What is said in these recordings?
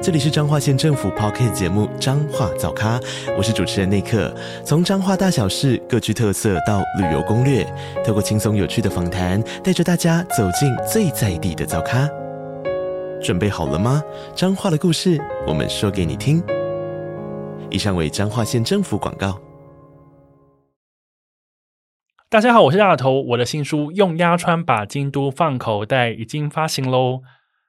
这里是彰化县政府 p o c k t 节目《彰化早咖》，我是主持人内克。从彰化大小事各具特色到旅游攻略，透过轻松有趣的访谈，带着大家走进最在地的早咖。准备好了吗？彰化的故事，我们说给你听。以上为彰化县政府广告。大家好，我是大头，我的新书《用压川把京都放口袋》已经发行喽。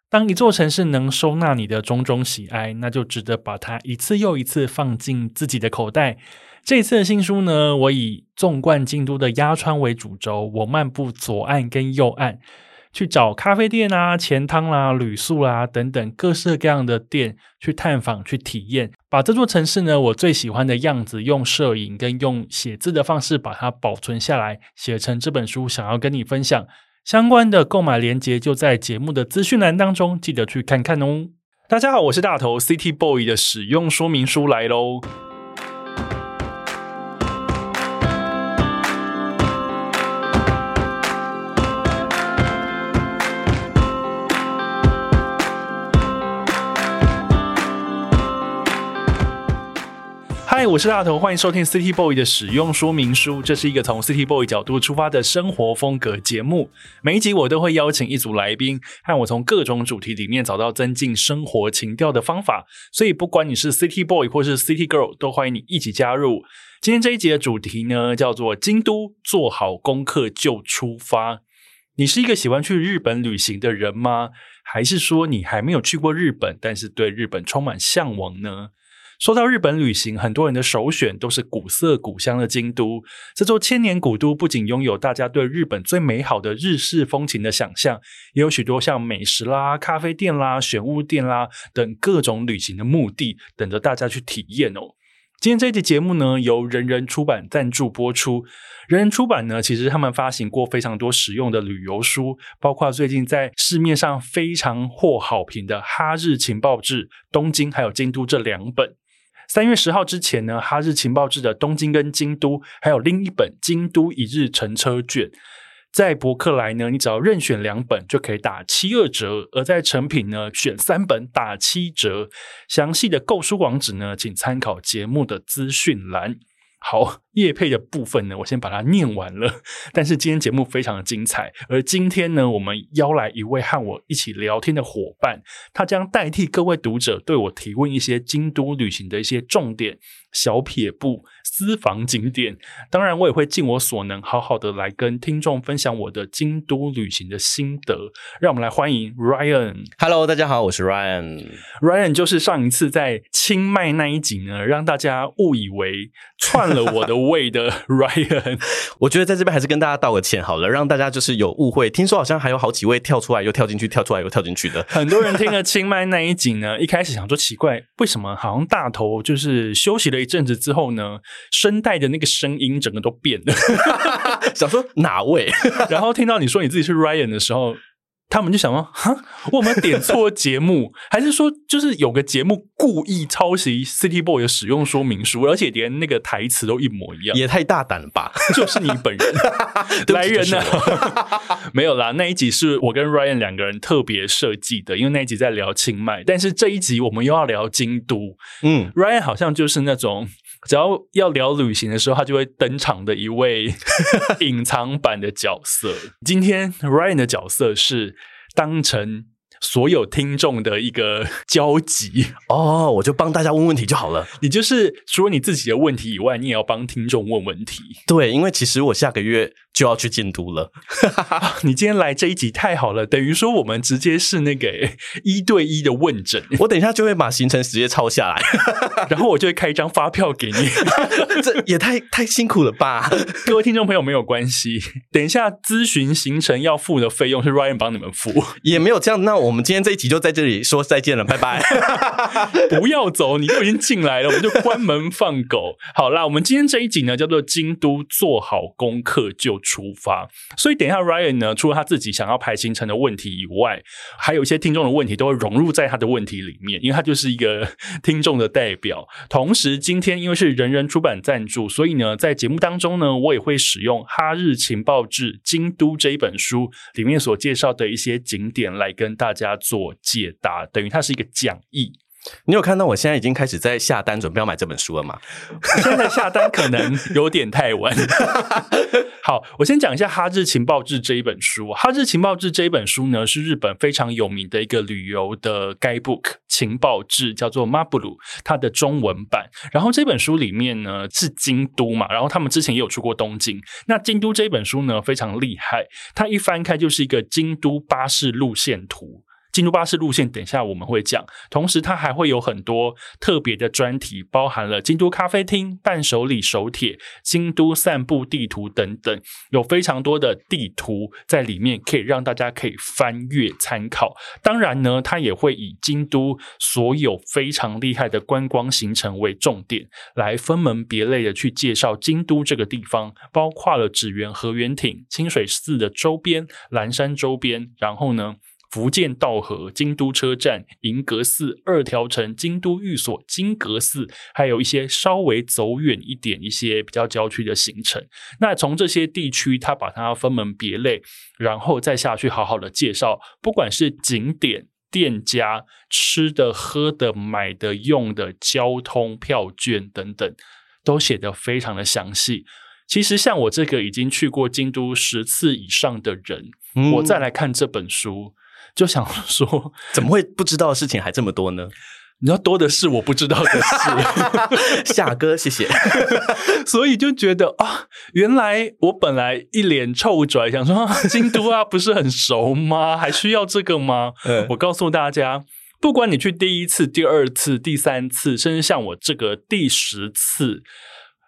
当一座城市能收纳你的种种喜爱，那就值得把它一次又一次放进自己的口袋。这次的新书呢，我以纵贯京都的鸭川为主轴，我漫步左岸跟右岸，去找咖啡店啊、钱汤啦、旅宿啦等等各式各样的店去探访、去体验，把这座城市呢我最喜欢的样子，用摄影跟用写字的方式把它保存下来，写成这本书，想要跟你分享。相关的购买链接就在节目的资讯栏当中，记得去看看哦。大家好，我是大头 City Boy 的使用说明书来喽。嗨，我是大头，欢迎收听 City Boy 的使用说明书。这是一个从 City Boy 角度出发的生活风格节目。每一集我都会邀请一组来宾，和我从各种主题里面找到增进生活情调的方法。所以，不管你是 City Boy 或是 City Girl，都欢迎你一起加入。今天这一集的主题呢，叫做京都，做好功课就出发。你是一个喜欢去日本旅行的人吗？还是说你还没有去过日本，但是对日本充满向往呢？说到日本旅行，很多人的首选都是古色古香的京都。这座千年古都不仅拥有大家对日本最美好的日式风情的想象，也有许多像美食啦、咖啡店啦、玄物店啦等各种旅行的目的，等着大家去体验哦。今天这一集节目呢，由人人出版赞助播出。人人出版呢，其实他们发行过非常多实用的旅游书，包括最近在市面上非常获好评的《哈日情报志》东京还有京都这两本。三月十号之前呢，哈日情报志的东京跟京都，还有另一本京都一日乘车券，在博客来呢，你只要任选两本就可以打七二折；而在成品呢，选三本打七折。详细的购书网址呢，请参考节目的资讯栏。好，叶配的部分呢，我先把它念完了。但是今天节目非常的精彩，而今天呢，我们邀来一位和我一起聊天的伙伴，他将代替各位读者对我提问一些京都旅行的一些重点小撇步。私房景点，当然我也会尽我所能，好好的来跟听众分享我的京都旅行的心得。让我们来欢迎 Ryan。Hello，大家好，我是 Ryan。Ryan 就是上一次在清迈那一集呢，让大家误以为串了我的 胃的 Ryan。我觉得在这边还是跟大家道个歉好了，让大家就是有误会。听说好像还有好几位跳出来又跳进去，跳出来又跳进去的。很多人听了清迈那一集呢，一开始想说奇怪，为什么好像大头就是休息了一阵子之后呢？声带的那个声音整个都变了，想说哪位？然后听到你说你自己是 Ryan 的时候。他们就想说：“ 哈，我们点错节目，还是说就是有个节目故意抄袭 City Boy 的使用说明书，而且连那个台词都一模一样？也太大胆了吧！就是你本人来人呢？没有啦，那一集是我跟 Ryan 两个人特别设计的，因为那一集在聊清迈，但是这一集我们又要聊京都。嗯，Ryan 好像就是那种。”只要要聊旅行的时候，他就会登场的一位 隐藏版的角色。今天 Ryan 的角色是当成所有听众的一个 交集哦，我就帮大家问问题就好了。你就是除了你自己的问题以外，你也要帮听众问问题。对，因为其实我下个月。就要去京都了，你今天来这一集太好了，等于说我们直接是那个 一对一的问诊。我等一下就会把行程直接抄下来，然后我就会开一张发票给你。这也太太辛苦了吧？各位听众朋友没有关系，等一下咨询行程要付的费用是 Ryan 帮你们付，也没有这样。那我我们今天这一集就在这里说再见了，拜拜。不要走，你都已经进来了，我们就关门放狗。好啦，我们今天这一集呢叫做“京都做好功课就出发”，所以等一下 Ryan 呢，除了他自己想要排行程的问题以外，还有一些听众的问题都会融入在他的问题里面，因为他就是一个听众的代表。同时，今天因为是人人出版赞助，所以呢，在节目当中呢，我也会使用《哈日情报志京都》这一本书里面所介绍的一些景点来跟大家做解答，等于它是一个讲义。你有看到我现在已经开始在下单，准备要买这本书了吗？现在下单可能有点太晚。好，我先讲一下《哈日情报志》这一本书。《哈日情报志》这一本书呢，是日本非常有名的一个旅游的 guidebook 情报志，叫做《马布鲁》，它的中文版。然后这本书里面呢是京都嘛，然后他们之前也有出过东京。那京都这本书呢非常厉害，它一翻开就是一个京都巴士路线图。京都巴士路线，等一下我们会讲。同时，它还会有很多特别的专题，包含了京都咖啡厅、伴手礼手帖、京都散步地图等等，有非常多的地图在里面，可以让大家可以翻阅参考。当然呢，它也会以京都所有非常厉害的观光行程为重点，来分门别类的去介绍京都这个地方，包括了纸园河原町、清水寺的周边、蓝山周边，然后呢。福建道河、京都车站、银阁寺、二条城、京都寓所、金阁寺，还有一些稍微走远一点、一些比较郊区的行程。那从这些地区，他把它分门别类，然后再下去好好的介绍，不管是景点、店家、吃的、喝的、买的、用的、交通票券等等，都写得非常的详细。其实，像我这个已经去过京都十次以上的人，我再来看这本书。就想说，怎么会不知道的事情还这么多呢？你知道多的是我不知道的事。夏哥，谢谢。所以就觉得啊，原来我本来一脸臭拽，想说京都啊，不是很熟吗？还需要这个吗？我告诉大家，不管你去第一次、第二次、第三次，甚至像我这个第十次，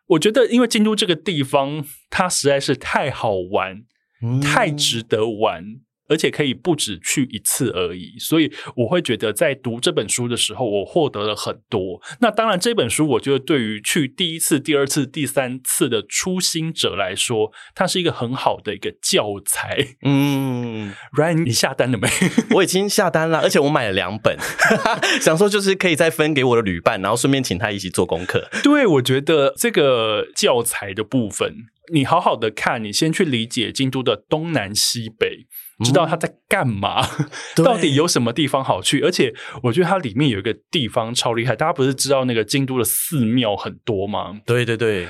我觉得因为京都这个地方，它实在是太好玩，太值得玩。而且可以不止去一次而已，所以我会觉得在读这本书的时候，我获得了很多。那当然，这本书我觉得对于去第一次、第二次、第三次的初心者来说，它是一个很好的一个教材。嗯，Ryan，你下单了没？我已经下单了，而且我买了两本，想说就是可以再分给我的旅伴，然后顺便请他一起做功课。对，我觉得这个教材的部分，你好好的看，你先去理解京都的东南西北。知道他在干嘛？到底有什么地方好去？而且我觉得它里面有一个地方超厉害。大家不是知道那个京都的寺庙很多吗？对对对，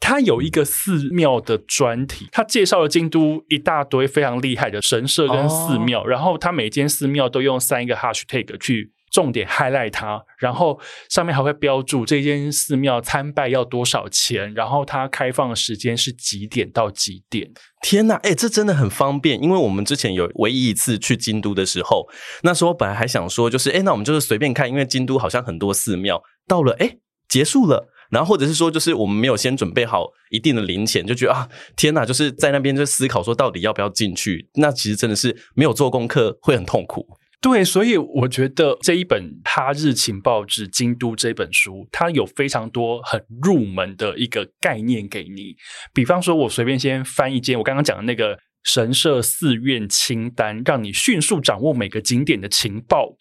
它有一个寺庙的专题，它介绍了京都一大堆非常厉害的神社跟寺庙，然后它每间寺庙都用三个 hashtag 去。重点 highlight 它，然后上面还会标注这间寺庙参拜要多少钱，然后它开放的时间是几点到几点。天哪，哎，这真的很方便，因为我们之前有唯一一次去京都的时候，那时候本来还想说，就是哎，那我们就是随便看，因为京都好像很多寺庙，到了哎结束了，然后或者是说，就是我们没有先准备好一定的零钱，就觉得啊，天哪，就是在那边就思考说到底要不要进去，那其实真的是没有做功课会很痛苦。对，所以我觉得这一本《他日情报志京都》这本书，它有非常多很入门的一个概念给你。比方说，我随便先翻一间我刚刚讲的那个神社寺院清单，让你迅速掌握每个景点的情报。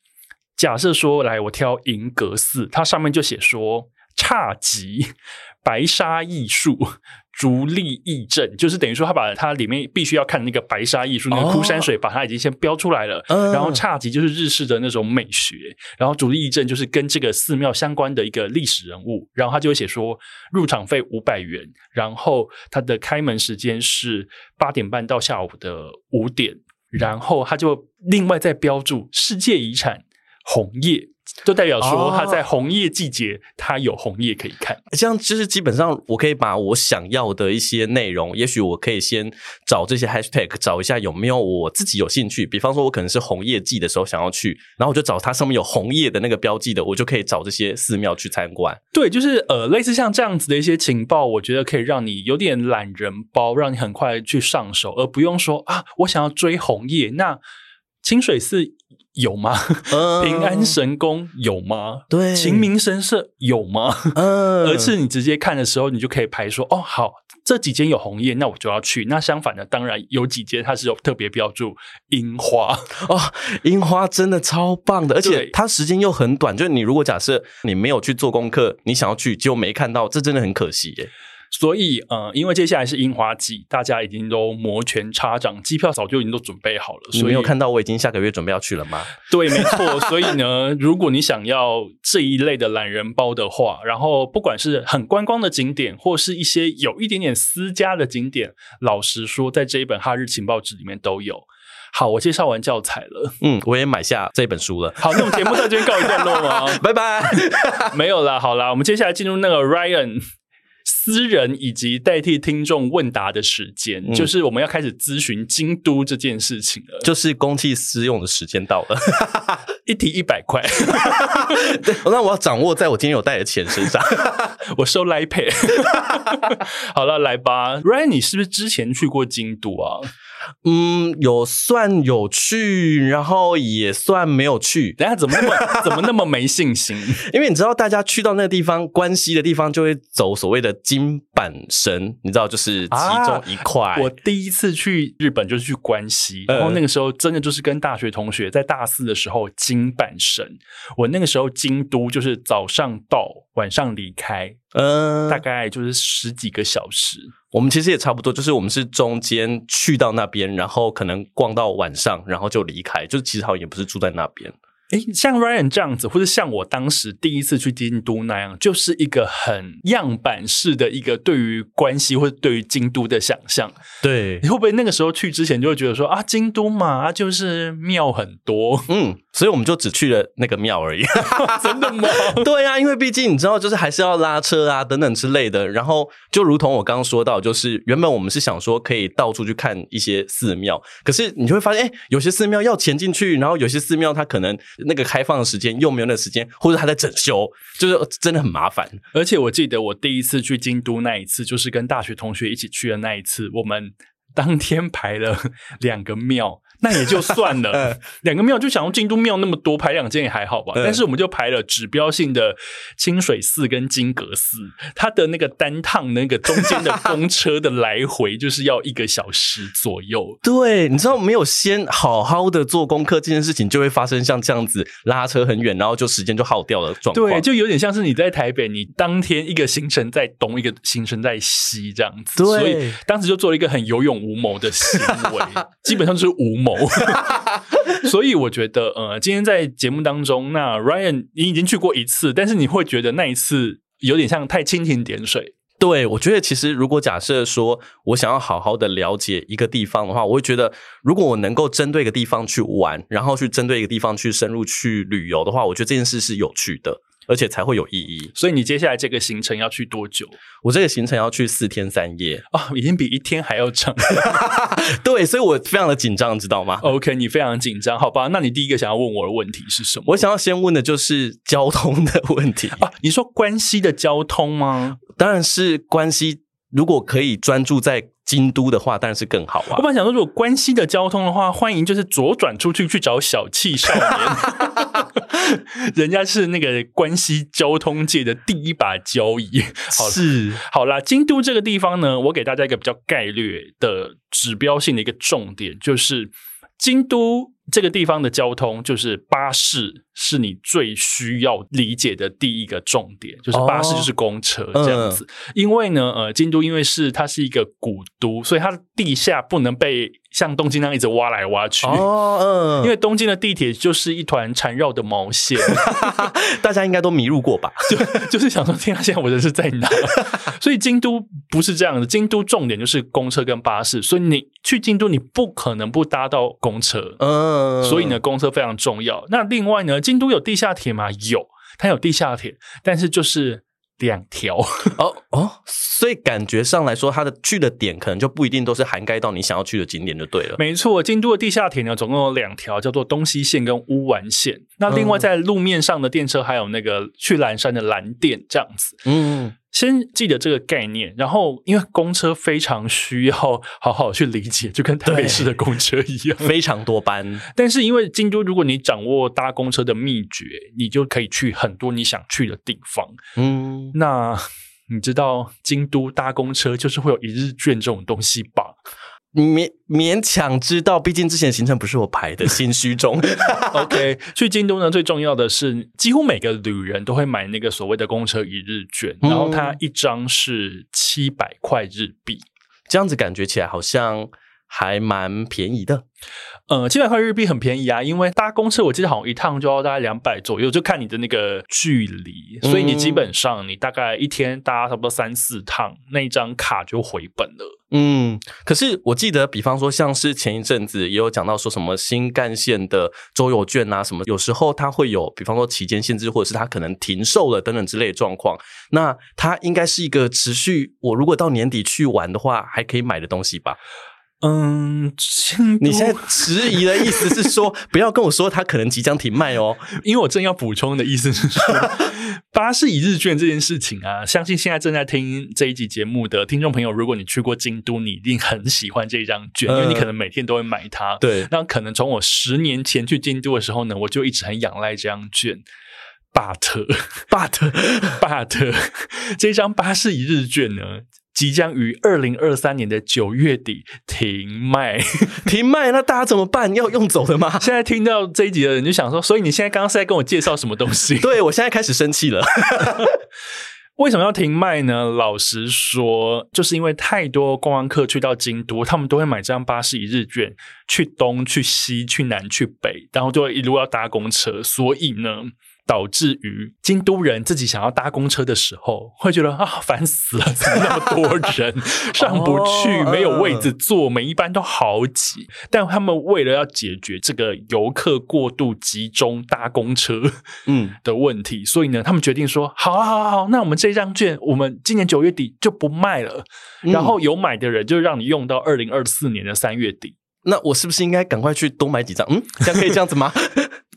假设说，来我挑银阁寺，它上面就写说侘寂白沙艺术。竹立义镇，就是等于说，他把它里面必须要看那个白沙艺术，那个枯山水，把它已经先标出来了。然后侘寂就是日式的那种美学，然后竹立义镇就是跟这个寺庙相关的一个历史人物。然后他就会写说，入场费五百元，然后它的开门时间是八点半到下午的五点，然后他就另外再标注世界遗产红叶。就代表说，它在红叶季节，它有红叶可以看。这样就是基本上，我可以把我想要的一些内容，也许我可以先找这些 hashtag，找一下有没有我自己有兴趣。比方说，我可能是红叶季的时候想要去，然后我就找它上面有红叶的那个标记的，我就可以找这些寺庙去参观。对，就是呃，类似像这样子的一些情报，我觉得可以让你有点懒人包，让你很快去上手，而不用说啊，我想要追红叶那。清水寺有吗？嗯平安神宫有吗？对晴明神社有吗？嗯 而是你直接看的时候，你就可以排说，哦，好，这几间有红叶，那我就要去。那相反的，当然有几间它是有特别标注樱花，哦，樱花真的超棒的，而且它时间又很短。就是你如果假设你没有去做功课，你想要去结果没看到，这真的很可惜耶。所以呃，因为接下来是樱花季，大家已经都摩拳擦掌，机票早就已经都准备好了。你所以没有看到我已经下个月准备要去了吗？对，没错。所以呢，如果你想要这一类的懒人包的话，然后不管是很观光的景点，或是一些有一点点私家的景点，老实说，在这一本《哈日情报志》里面都有。好，我介绍完教材了。嗯，我也买下这本书了。好，那我们节目到这边告一段落吗？拜拜。没有啦，好啦，我们接下来进入那个 Ryan 私人以及代替听众问答的时间，嗯就是我们要开始咨询京都这件事情了。就是公器私用的时间到了，一题一百块，对，那我要掌握在我今天有带的钱身上。我收 Line Pay。好了，来吧，Ryan，你是不是之前去过京都啊？嗯，有算有去，然后也算没有去，等一下怎么那么怎么那么没信心？因为你知道，大家去到那个地方，关西的地方就会走所谓的金板神，你知道，就是其中一块。我第一次去日本就是去关西，嗯然后那个时候真的就是跟大学同学在大四的时候金板神。我那个时候京都就是早上到晚上离开，嗯、大概就是十几个小时。我们其实也差不多，就是我们是中间去到那边，然后可能逛到晚上，然后就离开，就是其实好像也不是住在那边。诶，像 Ryan 这样子，或者像我当时第一次去京都那样，就是一个很样板式的一个对于关系或者对于京都的想象。对你，会不会那个时候去之前就会觉得说啊，京都嘛，啊就是庙很多，嗯，所以我们就只去了那个庙而已。真的吗？对啊，因为毕竟你知道，就是还是要拉车啊等等之类的。然后就如同我刚刚说到，就是原本我们是想说可以到处去看一些寺庙，可是你就会发现，哎，有些寺庙要钱进去，然后有些寺庙它可能那个开放的时间又没有那个时间，或者它在整修，就是真的很麻烦。而且我记得我第一次去京都那一次，就是跟大学同学一起去的那一次，我们当天排了两个庙，那也就算了，两个庙就想要京都庙那么多，排两间也还好吧。嗯但是我们就排了指标性的清水寺跟金阁寺，它的那个单趟那个中间的 公车的来回就是要一个小时左右。对，你知道没有先好好的做功课，这件事情就会发生像这样子拉车很远，然后就时间就耗掉了状况。对，就有点像是你在台北，你当天一个行程在东，一个行程在西这样子。对所以当时就做了一个很有勇无谋的行为，基本上就是无谋。所以我觉得，呃，今天在节目当中，那 Ryan 你已经去过一次，但是你会觉得那一次有点像太蜻蜓点水。对，我觉得其实如果假设说我想要好好的了解一个地方的话，我会觉得如果我能够针对一个地方去玩，然后去针对一个地方去深入去旅游的话，我觉得这件事是有趣的，而且才会有意义。所以你接下来这个行程要去多久我这个行程要去四天三夜，啊、已经比一天还要长。对，所以我非常的紧张，知道吗？OK，你非常紧张，好吧？那你第一个想要问我的问题是什么？我想要先问的就是交通的问题，啊，你说关西的交通吗？当然是关西，如果可以专注在京都的话，当然是更好啊我。本来想说，如果关西的交通的话，欢迎就是左转出去去找小气少年，人家是那个关西交通界的第一把交椅。好是，好啦，京都这个地方呢，我给大家一个比较概略的指标性的一个重点，就是京都这个地方的交通，就是巴士是你最需要理解的第一个重点，就是巴士哦就是公车这样子。因为呢，呃，京都因为是它是一个古都，所以它的地下不能被像东京那样一直挖来挖去。哦，嗯，因为东京的地铁就是一团缠绕的毛线，大家应该都迷路过吧？就是想说，天啊，现在我人是在哪？所以京都不是这样的，京都重点就是公车跟巴士，所以你去京都，你不可能不搭到公车，嗯，所以呢，公车非常重要。那另外呢，京都有地下铁吗？有，它有地下铁，但是就是两条。哦哦，所以感觉上来说，它的去的点可能就不一定都是涵盖到你想要去的景点就对了。没错，京都的地下铁呢，总共有两条，叫做东西线跟乌丸线。那另外在路面上的电车还有那个去岚山的蓝电这样子。嗯，先记得这个概念，然后因为公车非常需要好好去理解，就跟台北市的公车一样，非常多班。但是因为京都，如果你掌握搭公车的秘诀，你就可以去很多你想去的地方。嗯，那你知道京都搭公车就是会有一日券这种东西吧？勉勉强知道，毕竟之前行程不是我排的，心虚中。OK，去京都呢，最重要的是，几乎每个旅人都会买那个所谓的公车一日券，嗯然后它一张是七百块日币。这样子感觉起来好像还蛮便宜的。呃，七百块日币很便宜啊，因为搭公车我记得好像一趟就要大概两百左右，就看你的那个距离，所以你基本上你大概一天搭差不多三四趟，那一张卡就回本了。嗯，可是我记得，比方说，像是前一阵子也有讲到说什么新干线的周游券啊，什么有时候它会有，比方说期间限制，或者是它可能停售了等等之类的状况。那它应该是一个持续，我如果到年底去玩的话，还可以买的东西吧？嗯，你现在迟疑的意思是说，不要跟我说它可能即将停卖哦。因为我正要补充的意思是说，巴士一日券这件事情啊，相信现在正在听这一集节目的听众朋友，如果你去过京都，你一定很喜欢这一张券，因为你可能每天都会买它。对，那可能从我十年前去京都的时候呢，我就一直很仰赖这张券。but but but 这张巴士一日券呢，即将于二零二三年的九月底停卖。停卖，那大家怎么办？要用走的吗？现在听到这一集的人就想说，所以你现在刚刚是在跟我介绍什么东西？对我现在开始生气了。为什么要停卖呢？老实说，就是因为太多观光客去到京都，他们都会买这张巴士一日券，去东、去西、去南、去北，然后就会一路要搭公车，所以呢。导致于京都人自己想要搭公车的时候，会觉得啊烦死了，怎么那么多人 上不去，哦没有位置坐，每一班都好挤。但他们为了要解决这个游客过度集中搭公车，嗯，的问题，所以呢，他们决定说，好啊，好啊，好，那我们这张券，我们今年九月底就不卖了，嗯然后有买的人就让你用到二零二四年的三月底。那我是不是应该赶快去多买几张？嗯，这样可以这样子吗？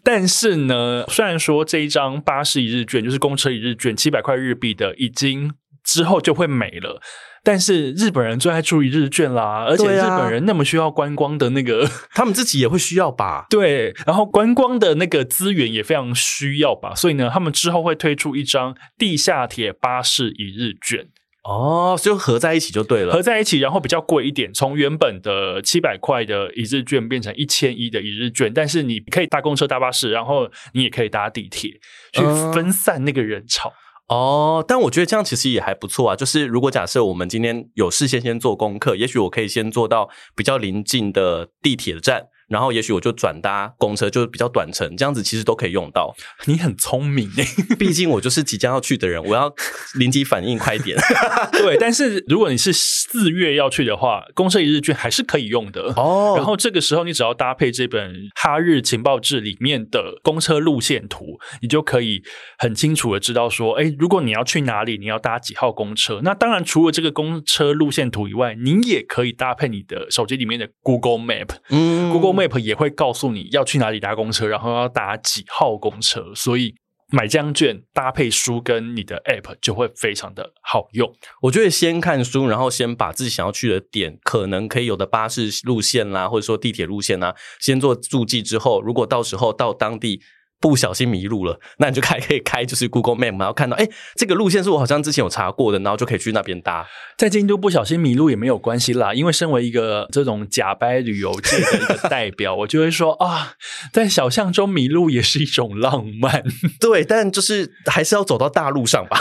但是呢，虽然说这一张巴士一日券就是公车一日券七百块日币的，已经之后就会没了。但是日本人最爱注意日券啦，而且日本人那么需要观光的那个 他们自己也会需要吧？对，然后观光的那个资源也非常需要吧，所以呢，他们之后会推出一张地下铁巴士一日券。哦，就合在一起就对了。合在一起，然后比较贵一点，从原本的七百块的一日券变成一千一的一日券，但是你可以搭公车、搭巴士，然后你也可以搭地铁，去嗯分散那个人潮。哦，但我觉得这样其实也还不错啊。就是如果假设我们今天有事先先做功课，也许我可以先做到比较临近的地铁站，然后也许我就转搭公车，就是比较短程，这样子其实都可以用到。你很聪明诶，毕竟我就是即将要去的人，我要临机反应快一点。对。但是如果你是四月要去的话，公车一日券还是可以用的。哦然后这个时候，你只要搭配这本《哈日情报志》里面的公车路线图，你就可以很清楚的知道说，哎，如果你要去哪里，你要搭几号公车。那当然，除了这个公车路线图以外，你也可以搭配你的手机里面的 Google Map。嗯 Google Map 也会告诉你要去哪里搭公车，然后要搭几号公车。所以买这张券搭配书跟你的 App 就会非常的好用。我觉得先看书，然后先把自己想要去的点，可能可以有的巴士路线啦，或者说地铁路线啦，先做注记之后，如果到时候到当地。不小心迷路了，那你就开可以开就是 Google Map，然后看到哎，这个路线是我好像之前有查过的，然后就可以去那边搭。在京都不小心迷路也没有关系啦，因为身为一个这种假掰旅游界的一个代表，我就会说啊，在小巷中迷路也是一种浪漫。对，但就是还是要走到大路上吧。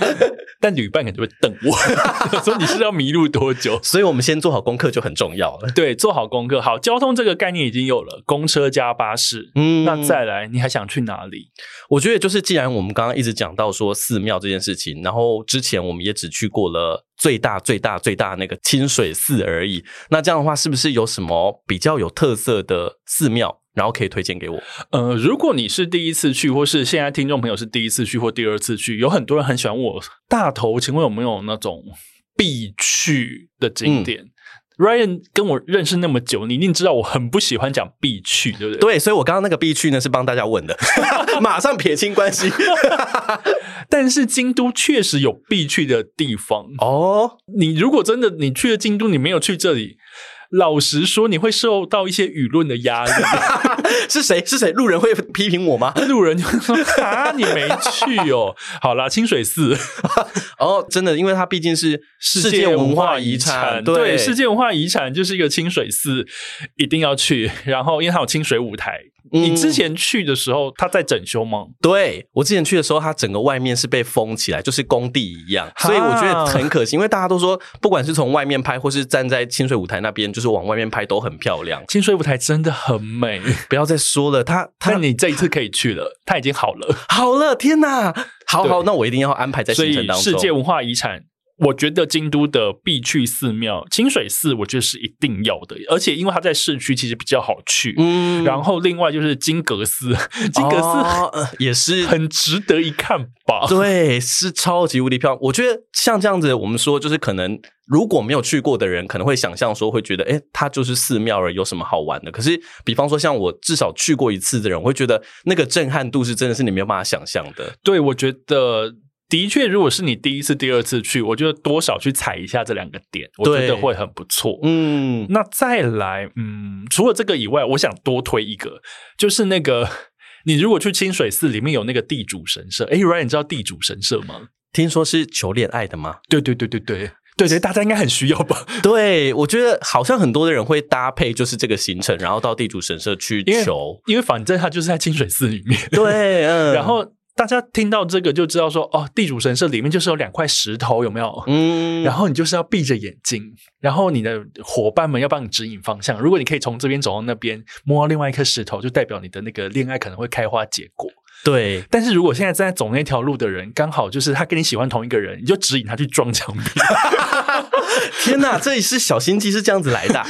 但旅伴可能就会瞪我，说你是要迷路多久？所以我们先做好功课就很重要了。对，做好功课。好，交通这个概念已经有了，公车加巴士。嗯那再来，你还想去哪里？我觉得就是，既然我们刚刚一直讲到说寺庙这件事情，然后之前我们也只去过了最大、最大、最大那个清水寺而已。那这样的话，是不是有什么比较有特色的寺庙，然后可以推荐给我？呃，如果你是第一次去，或是现在听众朋友是第一次去或第二次去，有很多人很喜欢我大头，请问有没有那种必去的景点？Ryan 跟我认识那么久，你一定知道我很不喜欢讲必去，对不对？对，所以我刚刚那个必去呢是帮大家问的，马上撇清关系。但是京都确实有必去的地方。哦，你如果真的你去了京都，你没有去这里，老实说，你会受到一些舆论的压力。是谁？是谁？路人会批评我吗？路人就说：“啊，你没去哦。”好啦，清水寺哦，真的，因为它毕竟是世界文化遗产，对世界文化遗产就是一个清水寺，一定要去。然后，因为它有清水舞台。你之前去的时候，他在整修吗？对我之前去的时候，它整个外面是被封起来，就是工地一样，所以我觉得很可惜。因为大家都说，不管是从外面拍，或是站在清水舞台那边，就是往外面拍都很漂亮。清水舞台真的很美，不要再说了。它，它你这一次可以去了，它已经好了，好了！天哪，好好，那我一定要安排在行程当中。世界文化遗产。我觉得京都的必去寺庙清水寺，我觉得是一定要的，而且因为它在市区，其实比较好去。嗯，然后另外就是金阁寺，金阁寺也是很值得一看吧？对，是超级无敌漂亮。我觉得像这样子，我们说就是可能如果没有去过的人，可能会想象说会觉得，哎，它就是寺庙而有什么好玩的？可是，比方说像我至少去过一次的人，我会觉得那个震撼度是真的是你没有办法想象的。对，我觉得。的确，如果是你第一次、第二次去，我觉得多少去踩一下这两个点，我觉得会很不错。嗯，那再来，嗯，除了这个以外，我想多推一个，就是那个你如果去清水寺里面有那个地主神社，哎，Ryan，你知道地主神社吗？听说是求恋爱的吗？对对对对对对对，大家应该很需要吧？对，我觉得好像很多的人会搭配，就是这个行程，然后到地主神社去求，因为反正他就是在清水寺里面。对，嗯，然后。大家听到这个就知道说哦，地主神社里面就是有两块石头，有没有？嗯，然后你就是要闭着眼睛，然后你的伙伴们要帮你指引方向。如果你可以从这边走到那边，摸到另外一颗石头，就代表你的那个恋爱可能会开花结果。对，但是如果现在正在走那条路的人，刚好就是他跟你喜欢同一个人，你就指引他去撞墙壁。天哪，这里是小心机是这样子来的。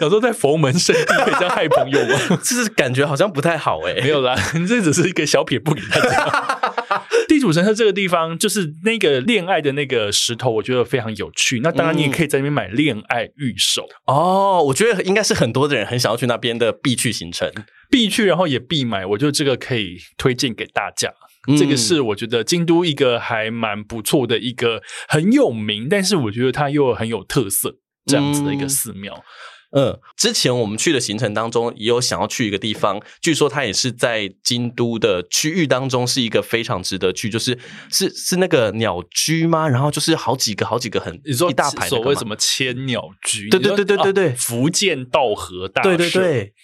有时候在佛门圣地可以这样害朋友吗？就是感觉好像不太好哎。没有啦，这只是一个小撇步给大家。地主神社这个地方，就是那个恋爱的那个石头，我觉得非常有趣。那当然，你也可以在那边买恋爱玉手哦。我觉得应该是很多的人很想要去那边的必去行程。必去，然后也必买，我觉得这个可以推荐给大家。这个是我觉得京都一个还蛮不错的一个很有名，但是我觉得它又很有特色这样子的一个寺庙。嗯，之前我们去的行程当中也有想要去一个地方，据说它也是在京都的区域当中是一个非常值得去，就是是是那个鸟居吗？然后就是好几个好几个很你说一大排所谓什么千鸟居？对对对对对对，福建道和大社对对对。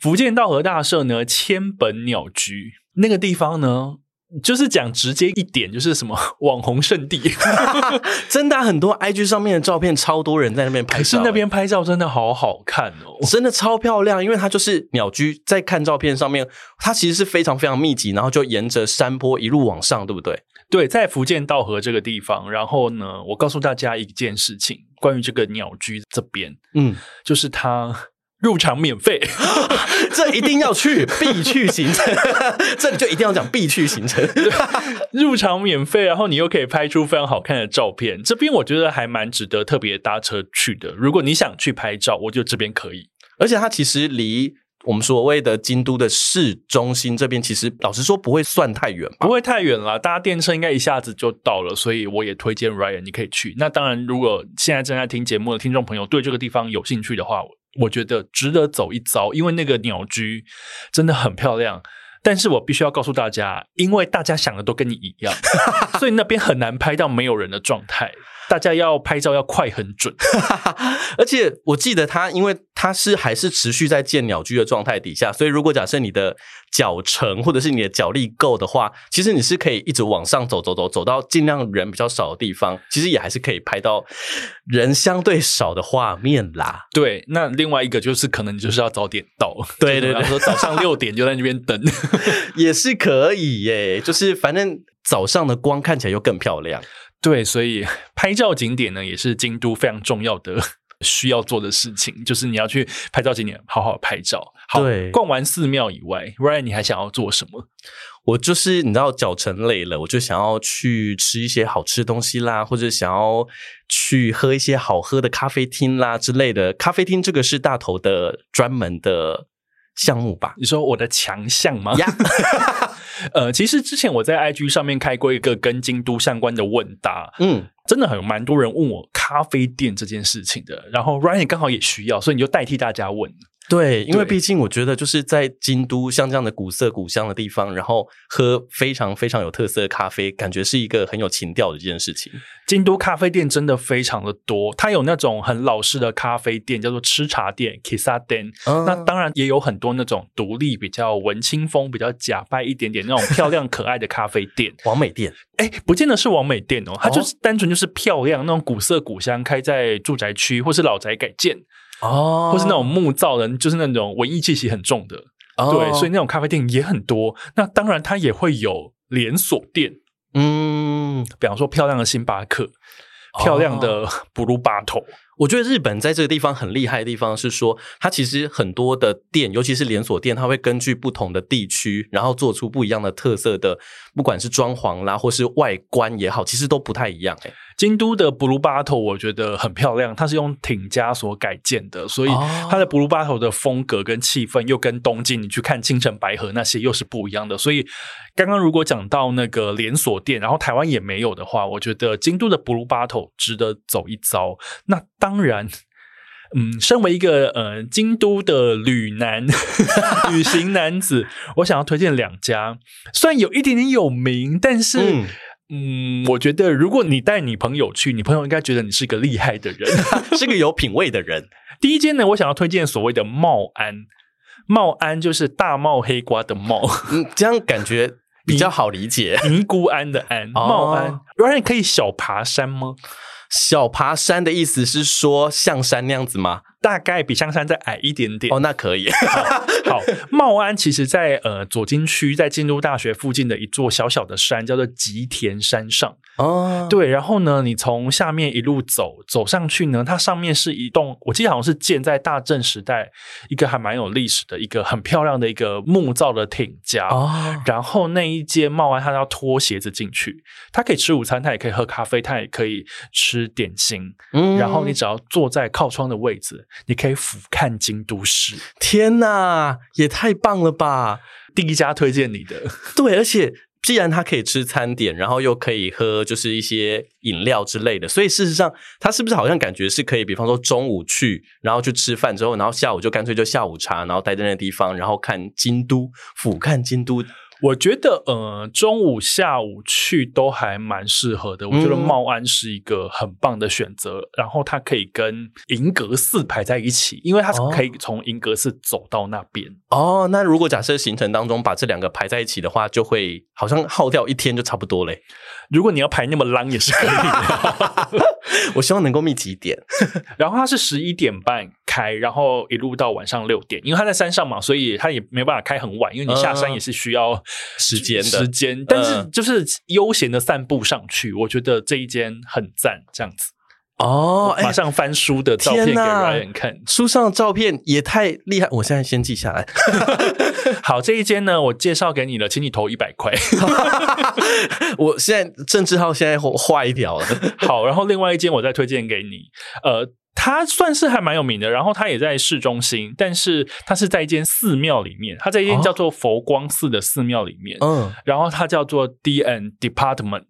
福建道和大社呢，千本鸟居那个地方呢，就是讲直接一点，就是什么 网红圣地，真的很多 IG 上面的照片，超多人在那边拍照。可是那边拍照真的好好看哦，真的超漂亮，因为它就是鸟居，在看照片上面，它其实是非常非常密集，然后就沿着山坡一路往上，对不对？对，在福建道河这个地方，然后呢，我告诉大家一件事情，关于这个鸟居这边，嗯，就是它。入场免费，这一定要去，必去行程。这里就一定要讲必去行程。入场免费，然后你又可以拍出非常好看的照片。这边我觉得还蛮值得特别搭车去的。如果你想去拍照，我觉得这边可以。而且它其实离我们所谓的京都的市中心这边，其实老实说不会算太远，不会太远了。搭电车应该一下子就到了，所以我也推荐 Ryan 你可以去。那当然，如果现在正在听节目的听众朋友对这个地方有兴趣的话，我觉得值得走一遭，因为那个鸟居真的很漂亮。但是我必须要告诉大家，因为大家想的都跟你一样，所以那边很难拍到没有人的状态。大家要拍照要快很准，而且我记得它，因为它是还是持续在建鸟居的状态底下，所以如果假设你的脚程或者是你的脚力够的话，其实你是可以一直往上走走走，走到尽量人比较少的地方，其实也还是可以拍到人相对少的画面啦。对，那另外一个就是可能你就是要早点到，对对对，说早上六点就在那边等也是可以耶，就是反正早上的光看起来又更漂亮。对，所以 拍照景点呢，也是京都非常重要的 需要做的事情，就是你要去拍照景点，好好拍照。好，逛完寺庙以外，Ryan，你还想要做什么？我就是你知道脚程累了，我就想要去吃一些好吃的东西啦，或者想要去喝一些好喝的咖啡厅啦之类的。咖啡厅这个是大头的专门的项目吧？你说我的强项吗？呀，呃，其实之前我在 IG 上面开过一个跟京都相关的问答，嗯，真的很蛮多人问我咖啡店这件事情的，然后 Ryan 刚好也需要，所以你就代替大家问。对，因为对毕竟我觉得就是在京都像这样的古色古香的地方，然后喝非常非常有特色的咖啡，感觉是一个很有情调的一件事情。京都咖啡店真的非常的多，它有那种很老式的咖啡店，叫做吃茶店 （Kissa 店）。嗯那当然也有很多那种独立、比较文青风、比较假掰一点点那种漂亮可爱的咖啡店。王美店哎，不见得是王美店哦，它就是单纯就是漂亮那种古色古香，开在住宅区或是老宅改建，哦或是那种木造的，就是那种文艺气息很重的。对，所以那种咖啡店也很多。那当然，它也会有连锁店，嗯，比方说漂亮的星巴克、漂亮的 Blue Bottle。我觉得日本在这个地方很厉害的地方是说，它其实很多的店，尤其是连锁店，它会根据不同的地区，然后做出不一样的特色的，不管是装潢啦，或是外观也好，其实都不太一样、欸。京都的 Blue Bottle 我觉得很漂亮，它是用挺家所改建的，所以哦它的 Blue Bottle 的风格跟气氛又跟东京你去看青城白河那些又是不一样的。所以刚刚如果讲到那个连锁店，然后台湾也没有的话，我觉得京都的 Blue Bottle 值得走一遭。那当然。嗯，身为一个呃京都的旅男、旅行男子，我想要推荐两家，虽然有一点点有名，但是嗯嗯，我觉得如果你带你朋友去，你朋友应该觉得你是一个厉害的人。是个有品味的人。第一间呢，我想要推荐所谓的茂安，茂安就是大茂黑瓜的茂，嗯，这样感觉比较好理解。尼姑庵的庵，哦茂安。当然可以小爬山吗？小爬山的意思是说象山那样子吗？大概比象山再矮一点点。哦，那可以。好，茂安其实在呃左京区，在京都大学附近的一座小小的山，叫做吉田山上。哦，对，然后呢，你从下面一路走走上去呢，它上面是一栋，我记得好像是建在大正时代一个还蛮有历史的一个很漂亮的一个木造的挺家。哦，然后那一间茂安，他要脱鞋子进去，他可以吃午餐，他也可以喝咖啡，他也可以吃点心。嗯然后你只要坐在靠窗的位置，你可以俯瞰京都市。天哪，也太棒了吧！第一家推荐你的，对，而且既然他可以吃餐点，然后又可以喝就是一些饮料之类的，所以事实上他是不是好像感觉是可以，比方说中午去，然后去吃饭之后，然后下午就干脆就下午茶，然后待在那地方，然后看京都，俯瞰京都。我觉得呃，中午、下午去都还蛮适合的。我觉得嗯茂安是一个很棒的选择，然后它可以跟银阁寺排在一起，因为它可以从银阁寺走到那边。哦，那如果假设行程当中把这两个排在一起的话，就会好像耗掉一天就差不多嘞。如果你要排那么 long 也是可以的。我希望能够密集一点。然后它是十一点半开，然后一路到晚上六点，因为它在山上嘛，所以它也没办法开很晚，因为你下山也是需要时间的时间。但是嗯就是悠闲的散步上去，我觉得这一间很赞，这样子。哦，马上翻书的照片给 Ryan 看。书上的照片也太厉害，我现在先记下来。好，这一间呢，我介绍给你了，请你投一百块。我现在郑志浩现在坏掉了。好，然后另外一间我再推荐给你，呃。它算是还蛮有名的，然后它也在市中心，但是它是在一间寺庙里面，它在一间哦叫做佛光寺的寺庙里面，嗯，然后它叫做 D N Department。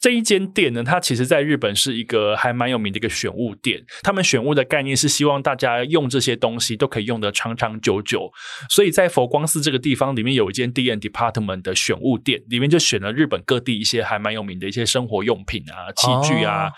这一间店呢，它其实在日本是一个还蛮有名的一个选物店。他们选物的概念是希望大家用这些东西都可以用得长长久久。所以在佛光寺这个地方里面有一间 D N Department 的选物店，里面就选了日本各地一些还蛮有名的一些生活用品啊、器具啊、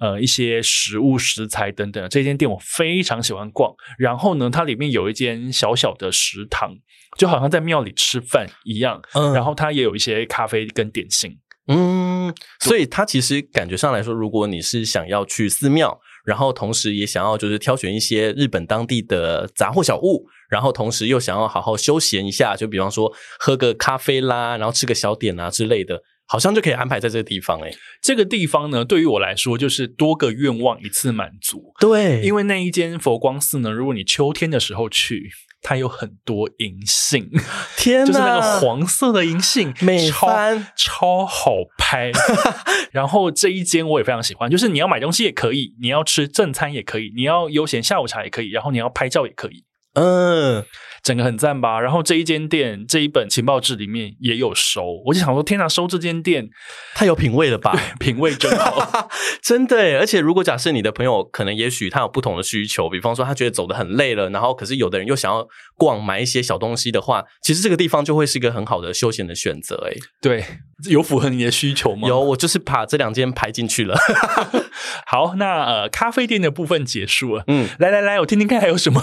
呃一些食物食材等等。这间店我非常喜欢逛。然后呢，它里面有一间小小的食堂，就好像在庙里吃饭一样。嗯然后它也有一些咖啡跟点心。嗯，所以它其实感觉上来说，如果你是想要去寺庙，然后同时也想要就是挑选一些日本当地的杂货小物，然后同时又想要好好休闲一下，就比方说喝个咖啡啦，然后吃个小点啊之类的，好像就可以安排在这个地方哎、这个地方呢，对于我来说就是多个愿望一次满足。对因为那一间佛光寺呢，如果你秋天的时候去，它有很多银杏，天 就是那哪个黄色的银杏，美超超好拍。然后这一间我也非常喜欢，就是你要买东西也可以，你要吃正餐也可以，你要悠闲下午茶也可以，然后你要拍照也可以。嗯，整个很赞吧？然后这一间店这一本情报志里面也有收，我就想说，天哪，收这间店太有品味了吧？品味真好。真的耶，而且如果假设你的朋友可能也许他有不同的需求，比方说他觉得走得很累了，然后可是有的人又想要逛买一些小东西的话，其实这个地方就会是一个很好的休闲的选择。哎，对，有符合你的需求吗？有，我就是把这两间排进去了。好，那呃，咖啡店的部分结束了。嗯，来来来，我听听看还有什么。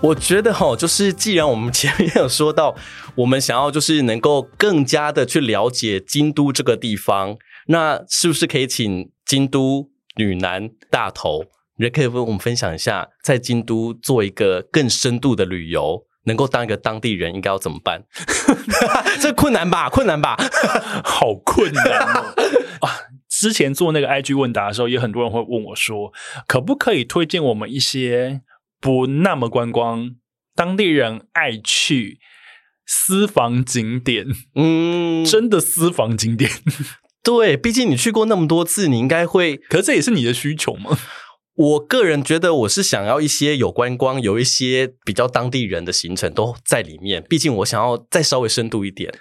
我觉得哈，就是既然我们前面有说到，我们想要就是能够更加的去了解京都这个地方，那是不是可以请京都女男大头，也可以跟我们分享一下，在京都做一个更深度的旅游，能够当一个当地人应该要怎么办？这困难吧？困难吧？好困难哦！啊，之前做那个 IG 问答的时候，也很多人会问我说，可不可以推荐我们一些不那么观光、当地人爱去私房景点？嗯，真的私房景点？对，毕竟你去过那么多次，你应该会可是这也是你的需求吗？我个人觉得，我是想要一些有观光、有一些比较当地人的行程都在里面。毕竟我想要再稍微深度一点。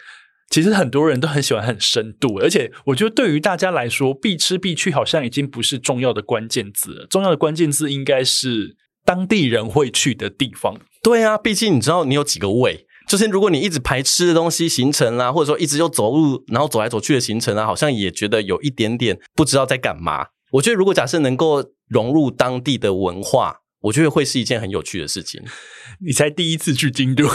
其实很多人都很喜欢很深度，而且我觉得对于大家来说，必吃必去好像已经不是重要的关键字了。重要的关键字应该是当地人会去的地方。对啊，毕竟你知道你有几个胃，就是如果你一直排吃的东西行程啊、或者说一直又走路，然后走来走去的行程啊，好像也觉得有一点点不知道在干嘛。我觉得如果假设能够融入当地的文化，我觉得会是一件很有趣的事情。你才第一次去京都，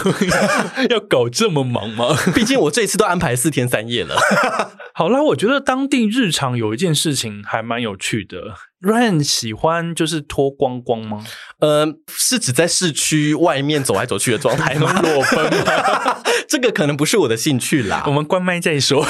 要搞这么忙吗？毕竟我这一次都安排四天三夜了。好啦，我觉得当地日常有一件事情还蛮有趣的。Ryan 喜欢就是脱光光吗？呃，是指在市区外面走来走去的状态吗？裸奔吗？这个可能不是我的兴趣啦我。们关麦再说。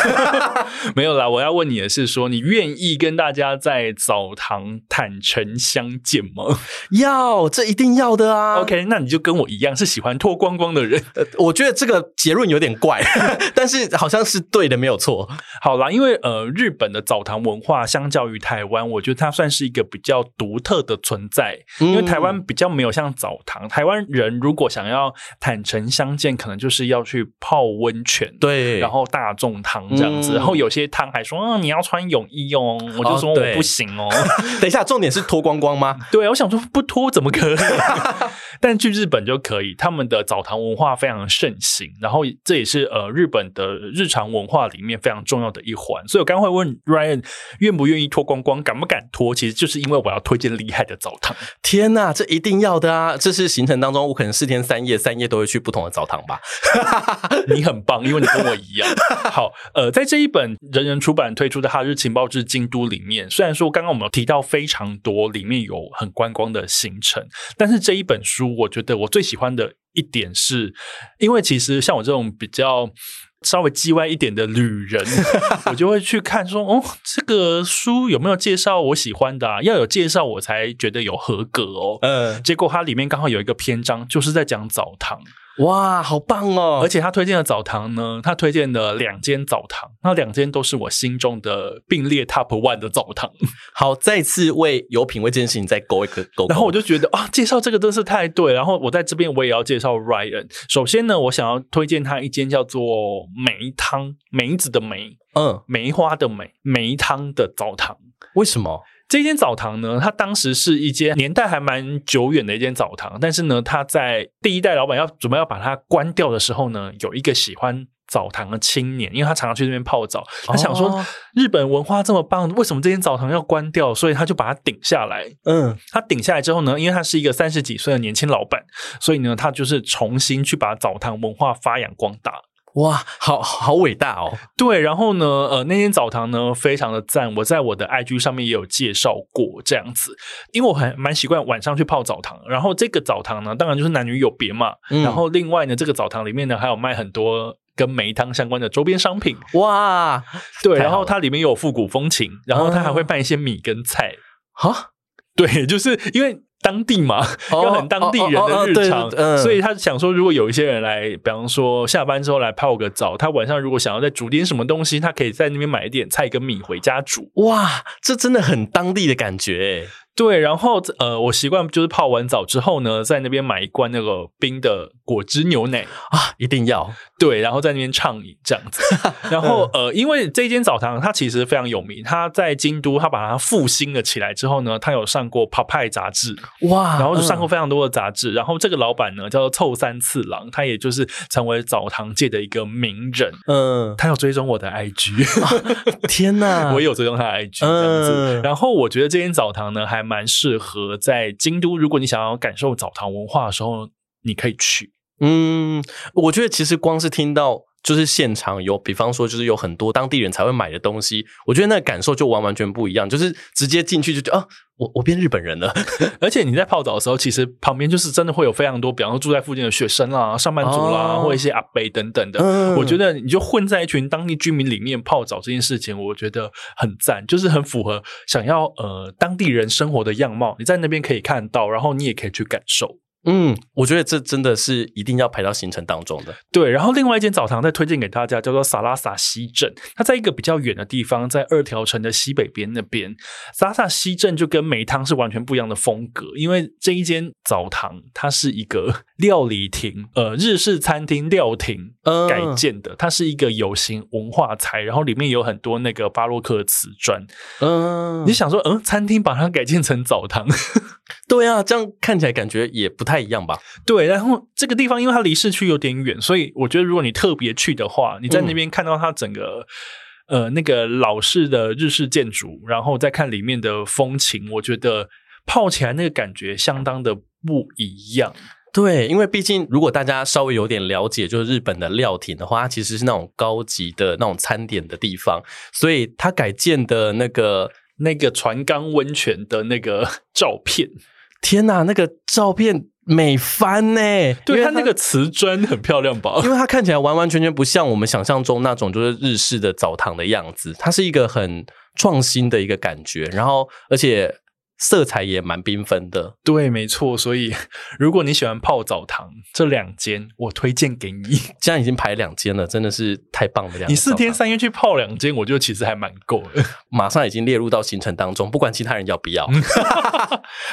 没有啦，我要问你的是说，你愿意跟大家在澡堂坦诚相见吗要，这一定要的啊。？OK，那你就跟我一样是喜欢脱光光的人。呃，我觉得这个结论有点怪，但是好像是对的，没有错。好啦，因为呃，日本的澡堂文化相较于台湾，我觉得它算是一个比较独特的存在。因为台湾比较没有像澡堂，台湾人如果想要坦诚相见，可能就是要去泡温泉。对然后大众汤这样子，嗯然后有些汤还说，嗯，你要穿泳衣哦，我就说我不行哦。等一下，重点是脱光光吗？对，我想说不脱怎么可以？但去日本就可以，他们的澡堂文化非常盛行，然后这也是呃日本的日常文化里面非常重要的一环。所以我刚刚会问 Ryan 愿不愿意脱光光，敢不敢脱，其实就是因为我要推荐厉害的澡堂。天呐，这一定要的啊！这是行程当中，我可能四天三夜，三夜都会去不同的澡堂吧。你很棒，因为你跟我一样。好，呃，在这一本人人出版推出的《哈日情报志京都》里面，虽然说刚刚我们有提到非常多，里面有很观光的行程，但是这一本书，我觉得我最喜欢的一点是，因为其实像我这种比较。稍微叽歪一点的旅人，我就会去看说，哦，这个书有没有介绍我喜欢的啊？要有介绍我才觉得有合格哦。嗯，结果它里面刚好有一个篇章，就是在讲澡堂。哇，好棒哦！而且他推荐的澡堂呢，他推荐的两间澡堂，那两间都是我心中的并列 top one 的澡堂。好，再次为有品味这件事情再勾一个勾勾。然后我就觉得啊，介绍这个真是太对。然后我在这边我也要介绍 Ryan。首先呢，我想要推荐他一间叫做梅汤梅子的梅嗯，梅花的梅梅汤的澡堂。为什么？这间澡堂呢，它当时是一间年代还蛮久远的一间澡堂，但是呢，它在第一代老板要准备要把它关掉的时候呢，有一个喜欢澡堂的青年，因为他常常去那边泡澡，他想说、哦日本文化这么棒，为什么这间澡堂要关掉？所以他就把它顶下来。嗯，他顶下来之后呢，因为他是一个三十几岁的年轻老板，所以呢，他就是重新去把澡堂文化发扬光大。哇，好好伟大哦！对，然后呢，呃，那间澡堂呢非常的赞，我在我的 IG 上面也有介绍过这样子，因为我还蛮习惯晚上去泡澡堂。然后这个澡堂呢，当然就是男女有别嘛。嗯然后另外呢，这个澡堂里面呢还有卖很多。跟梅汤相关的周边商品，哇，对，然后它里面有复古风情，然后它还会卖一些米跟菜，哈，对，就是因为当地嘛，哦要很当地人的日常，嗯所以他想说，如果有一些人来，比方说下班之后来泡个澡，他晚上如果想要再煮点什么东西，他可以在那边买一点菜跟米回家煮。哇，这真的很当地的感觉哎。对，然后呃，我习惯就是泡完澡之后呢，在那边买一罐那个冰的果汁牛奶，啊，一定要对，然后在那边畅饮这样子。然后呃，因为这间澡堂它其实非常有名，它在京都，它把它复兴了起来之后呢，它有上过《p 派》杂志，哇，然后就上过嗯非常多的杂志。然后这个老板呢叫做凑三次郎，他也就是成为澡堂界的一个名人。嗯，他有追踪我的 IG，天哪，我也有追踪他的 IG 这样子。嗯然后我觉得这间澡堂呢，蛮适合在京都，如果你想要感受澡堂文化的时候，你可以去。嗯，我觉得其实光是听到就是现场有，比方说就是有很多当地人才会买的东西，我觉得那个感受就完完全不一样，就是直接进去就觉得啊，我我变日本人了。而且你在泡澡的时候，其实旁边就是真的会有非常多，比方说住在附近的学生啦、上班族啦，哦或一些阿伯等等的。嗯我觉得你就混在一群当地居民里面泡澡这件事情，我觉得很赞，就是很符合想要呃当地人生活的样貌。你在那边可以看到，然后你也可以去感受。嗯，我觉得这真的是一定要排到行程当中的。对，然后另外一间澡堂再推荐给大家，叫做萨拉萨西镇，它在一个比较远的地方，在二条城的西北边那边。萨拉萨西镇就跟梅汤是完全不一样的风格，因为这一间澡堂它是一个料理亭，呃，日式餐厅料亭嗯改建的，它是一个有形文化财，然后里面有很多那个巴洛克的瓷砖。嗯你，想说，嗯，餐厅把它改建成澡堂，对啊，这样看起来感觉也不太一样吧？对，然后这个地方因为它离市区有点远，所以我觉得如果你特别去的话，你在那边看到它整个、呃那个老式的日式建筑，然后再看里面的风情，我觉得泡起来那个感觉相当的不一样。对，因为毕竟如果大家稍微有点了解，就是日本的料亭的话，它其实是那种高级的那种餐点的地方，所以它改建的那个，那个船缸温泉的那个 照片，天哪，那个照片美翻呢！对它那个瓷砖很漂亮吧？因为它看起来完完全全不像我们想象中那种就是日式的澡堂的样子，它是一个很创新的一个感觉，然后而且色彩也蛮缤纷的。对，没错。所以 如果你喜欢泡澡堂，这两间我推荐给你。现在已经排两间了，真的是太棒了你四天三夜去泡两间，我觉得其实还蛮够的。马上已经列入到行程当中，不管其他人要不要。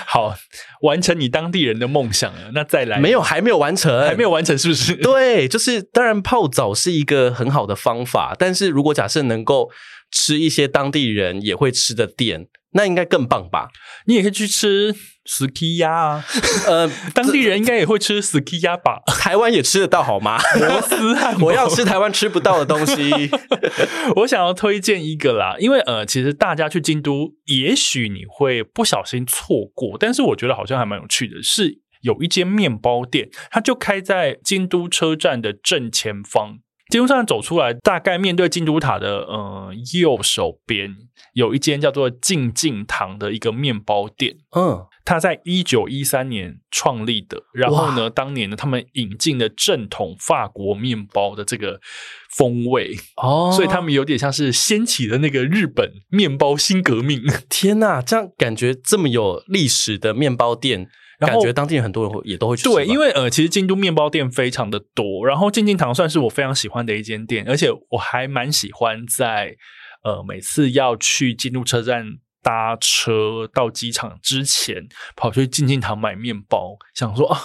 好，完成你当地人的梦想了。那再来，没有，还没有完成，还没有完成，是不是？对，就是当然泡澡是一个很好的方法，但是如果假设能够吃一些当地人也会吃的店，那应该更棒吧？你也可以去吃 ski 鸭啊，呃，当地人应该也会吃 ski 鸭吧？台湾也吃得到好吗？摩斯汉堡我要吃台湾吃不到的东西。我想要推荐一个啦，因为呃，其实大家去京都，也许你会不小心错过，但是我觉得好像还蛮有趣的，是有一间面包店，它就开在京都车站的正前方。京都车站走出来，大概面对京都塔的呃右手边，有一间叫做静静堂的一个面包店。嗯，它在一九一三年创立的，然后呢，当年呢，他们引进了正统法国面包的这个风味，哦所以他们有点像是掀起的那个日本面包新革命。天呐，这样感觉这么有历史的面包店，然后感觉当地人很多人会也都会去吃。对，因为呃，其实京都面包店非常的多，然后静静堂算是我非常喜欢的一间店，而且我还蛮喜欢在呃每次要去京都车站搭车到机场之前，跑去静静堂买面包，想说啊，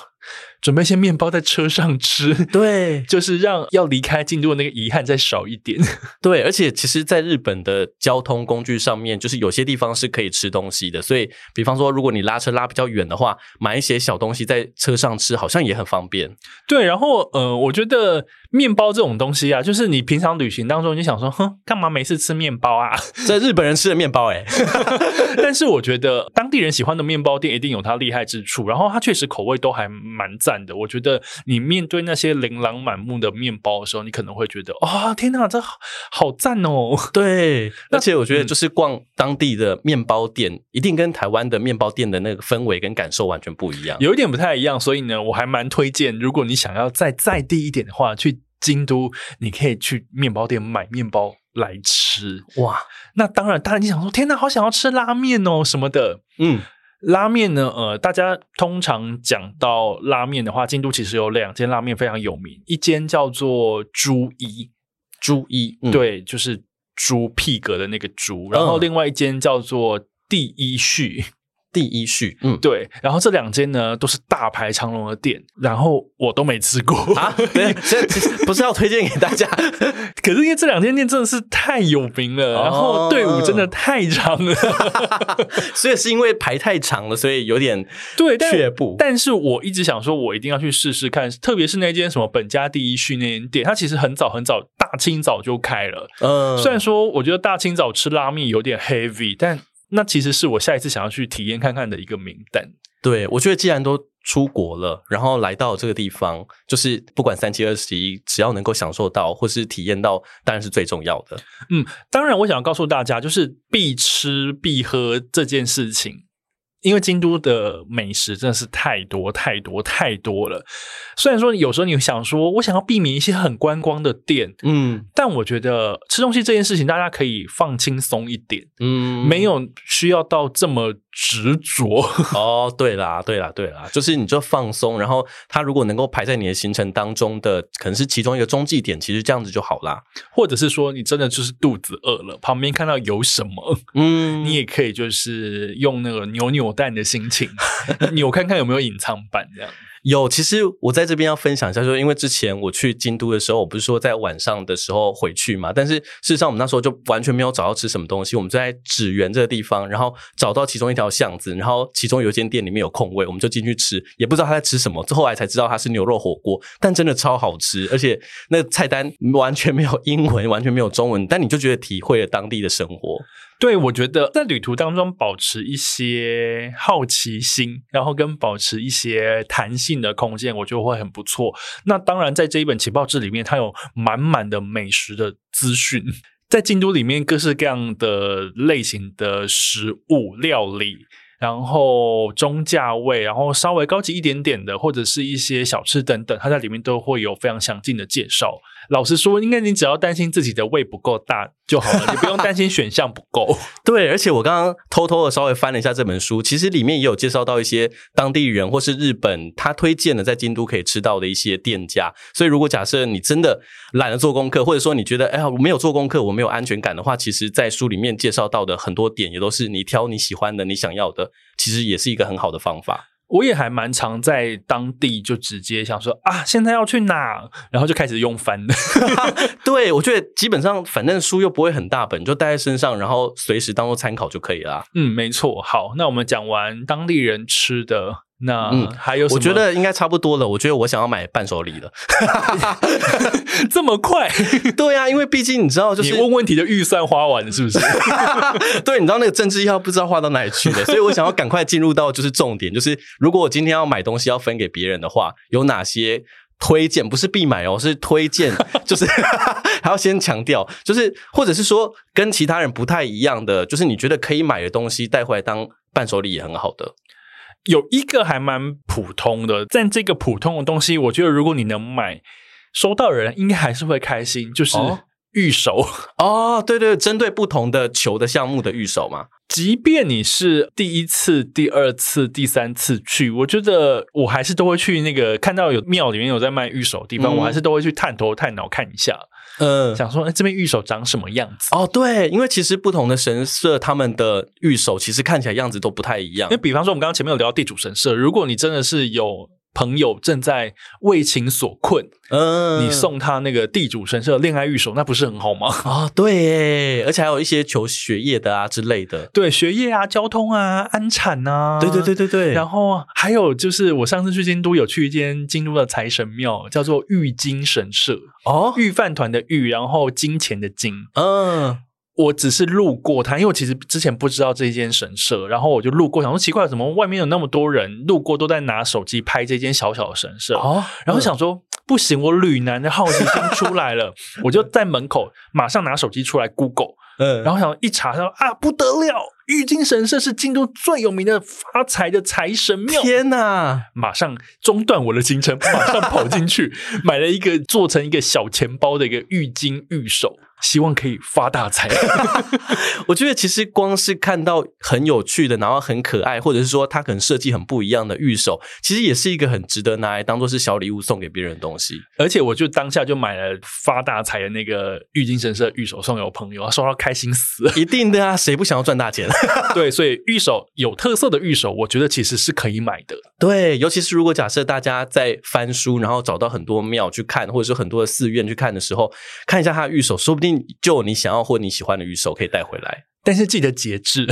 准备一些面包在车上吃。对就是让要离开京都的那个遗憾再少一点。对，而且其实，在日本的交通工具上面，就是有些地方是可以吃东西的，所以，比方说，如果你拉车拉比较远的话，买一些小东西在车上吃，好像也很方便。对，然后呃，我觉得面包这种东西啊，就是你平常旅行当中，你想说，哼，干嘛每次吃面包啊？在日本人吃的面包、欸，但是我觉得当地人喜欢的面包店一定有它厉害之处，然后它确实口味都还蛮赞的。我觉得你面对那些琳琅满目的面包的时候，你可能会觉得啊、天哪，这好好赞哦！对，而且我觉得嗯就是逛当地的面包店，一定跟台湾的面包店的那个氛围跟感受完全不一样。有一点不太一样，所以呢，我还蛮推荐，如果你想要再再地一点的话，去京都，你可以去面包店买面包来吃。哇，那当然，当然你想说，天哪，好想要吃拉面哦什么的。嗯，拉面呢，呃，大家通常讲到拉面的话，京都其实有两间拉面非常有名，一间叫做猪一，猪一，嗯，对，就是猪屁格的那个猪，然后嗯。另外一间叫做第一序，第一序，嗯。对，然后这两间呢都是大排长龙的店，然后我都没吃过。啊，对，这其实不是要推荐给大家，可是因为这两间店真的是太有名了，哦。然后队伍真的太长了，所以是因为排太长了，所以有点 对，但却步。但是我一直想说，我一定要去试试看，特别是那间什么本家第一序那间店，它其实很早很早，大清早就开了。嗯，虽然说我觉得大清早吃拉面有点 heavy，但那其实是我下一次想要去体验看看的一个名单。对，我觉得既然都出国了，然后来到这个地方，就是不管三七二十一，只要能够享受到或是体验到，当然是最重要的。嗯，当然，我想要告诉大家，就是必吃必喝这件事情。因为京都的美食真的是太多太多太多了，虽然说有时候你想说，我想要避免一些很观光的店，嗯但我觉得吃东西这件事情，大家可以放轻松一点，嗯，没有需要到这么执着。哦，对啦，对啦，对啦，就是你就放松，然后它如果能够排在你的行程当中的，可能是其中一个中继点，其实这样子就好啦。或者是说你真的就是肚子饿了，旁边看到有什么，嗯你也可以就是用那个扭扭蛋的心情 扭看看有没有隐藏版这样。有，其实我在这边要分享一下，就因为之前我去京都的时候，我不是说在晚上的时候回去嘛，但是事实上我们那时候就完全没有找到吃什么东西，我们就在纸园这个地方，然后找到其中一条巷子，然后其中有一间店里面有空位，我们就进去吃，也不知道他在吃什么，后来才知道它是牛肉火锅，但真的超好吃，而且那菜单完全没有英文，完全没有中文，但你就觉得体会了当地的生活。对，我觉得在旅途当中保持一些好奇心，然后跟保持一些弹性的空间，我觉得会很不错。那当然，在这一本情报志里面，它有满满的美食的资讯。在京都里面，各式各样的类型的食物料理，然后中价位，然后稍微高级一点点的，或者是一些小吃等等，它在里面都会有非常详尽的介绍。老实说，应该你只要担心自己的胃不够大就好了，你不用担心选项不够。对，而且我刚刚偷偷的稍微翻了一下这本书，其实里面也有介绍到一些当地人或是日本他推荐的在京都可以吃到的一些店家。所以如果假设你真的懒得做功课，或者说你觉得哎呀我没有做功课，我没有安全感的话，其实在书里面介绍到的很多点也都是你挑你喜欢的、你想要的，其实也是一个很好的方法。我也还蛮常在当地就直接想说啊，现在要去哪，然后就开始用翻的。对，我觉得基本上反正书又不会很大本，就带在身上，然后随时当做参考就可以啦。嗯，没错。好，那我们讲完当地人吃的，那嗯还有什么？我觉得应该差不多了。我觉得我想要买伴手礼了。这么快，对啊，因为毕竟你知道，就是你问问题的预算花完了是不是？对，你知道那个政治要不知道花到哪里去了，所以我想要赶快进入到就是重点，就是如果我今天要买东西要分给别人的话，有哪些推荐？不是必买哦，是推荐，就是还要先强调，就是或者是说跟其他人不太一样的，就是你觉得可以买的东西带回来当伴手礼也很好的。有一个还蛮普通的，但这个普通的东西，我觉得如果你能买，收到人应该还是会开心，就是哦预手。哦，对对，针对不同的球的项目的预手嘛。即便你是第一次、第二次、第三次去，我觉得我还是都会去那个看到有庙里面有在卖玉手的地方，嗯我还是都会去探头探脑看一下，嗯，想说哎这边玉手长什么样子。哦，对，因为其实不同的神社，他们的玉手其实看起来样子都不太一样因为。比方说我们刚刚前面有聊到地主神社，如果你真的是有朋友正在为情所困，嗯你送他那个地主神社恋爱玉手，那不是很好吗？哦，对耶，而且还有一些求学业的啊之类的。对，学业啊、交通啊、安产啊，对对对对对，然后还有就是，我上次去京都有去一间京都的财神庙，叫做玉金神社，哦，御饭团的御，然后金钱的金。嗯，我只是路过它，因为我其实之前不知道这间神社，然后我就路过，想说奇怪，怎么外面有那么多人路过都在拿手机拍这间小小的神社？哦然后想说。不行，我旅男的好奇心出来了，我就在门口马上拿手机出来 Google，嗯，然后想一查，说啊不得了，玉京神社是京都最有名的发财的财神庙。天哪！马上中断我的行程，马上跑进去 买了一个做成一个小钱包的一个玉金玉手，希望可以发大财。我觉得其实光是看到很有趣的，然后很可爱，或者是说它可能设计很不一样的玉手，其实也是一个很值得拿来当做是小礼物送给别人的东西。而且我就当下就买了发大财的那个玉金神社玉手送给我朋友，他收到开心死了。一定的啊，谁不想要赚大钱？对，所以玉手有特色的玉手，我觉得其实是可以买的。对，尤其是如果假设大家在翻书，然后找到很多庙去看，或者是很多的寺院去看的时候，看一下他的玉手，说不定就你想要或你喜欢的玉手可以带回来。但是记得节制，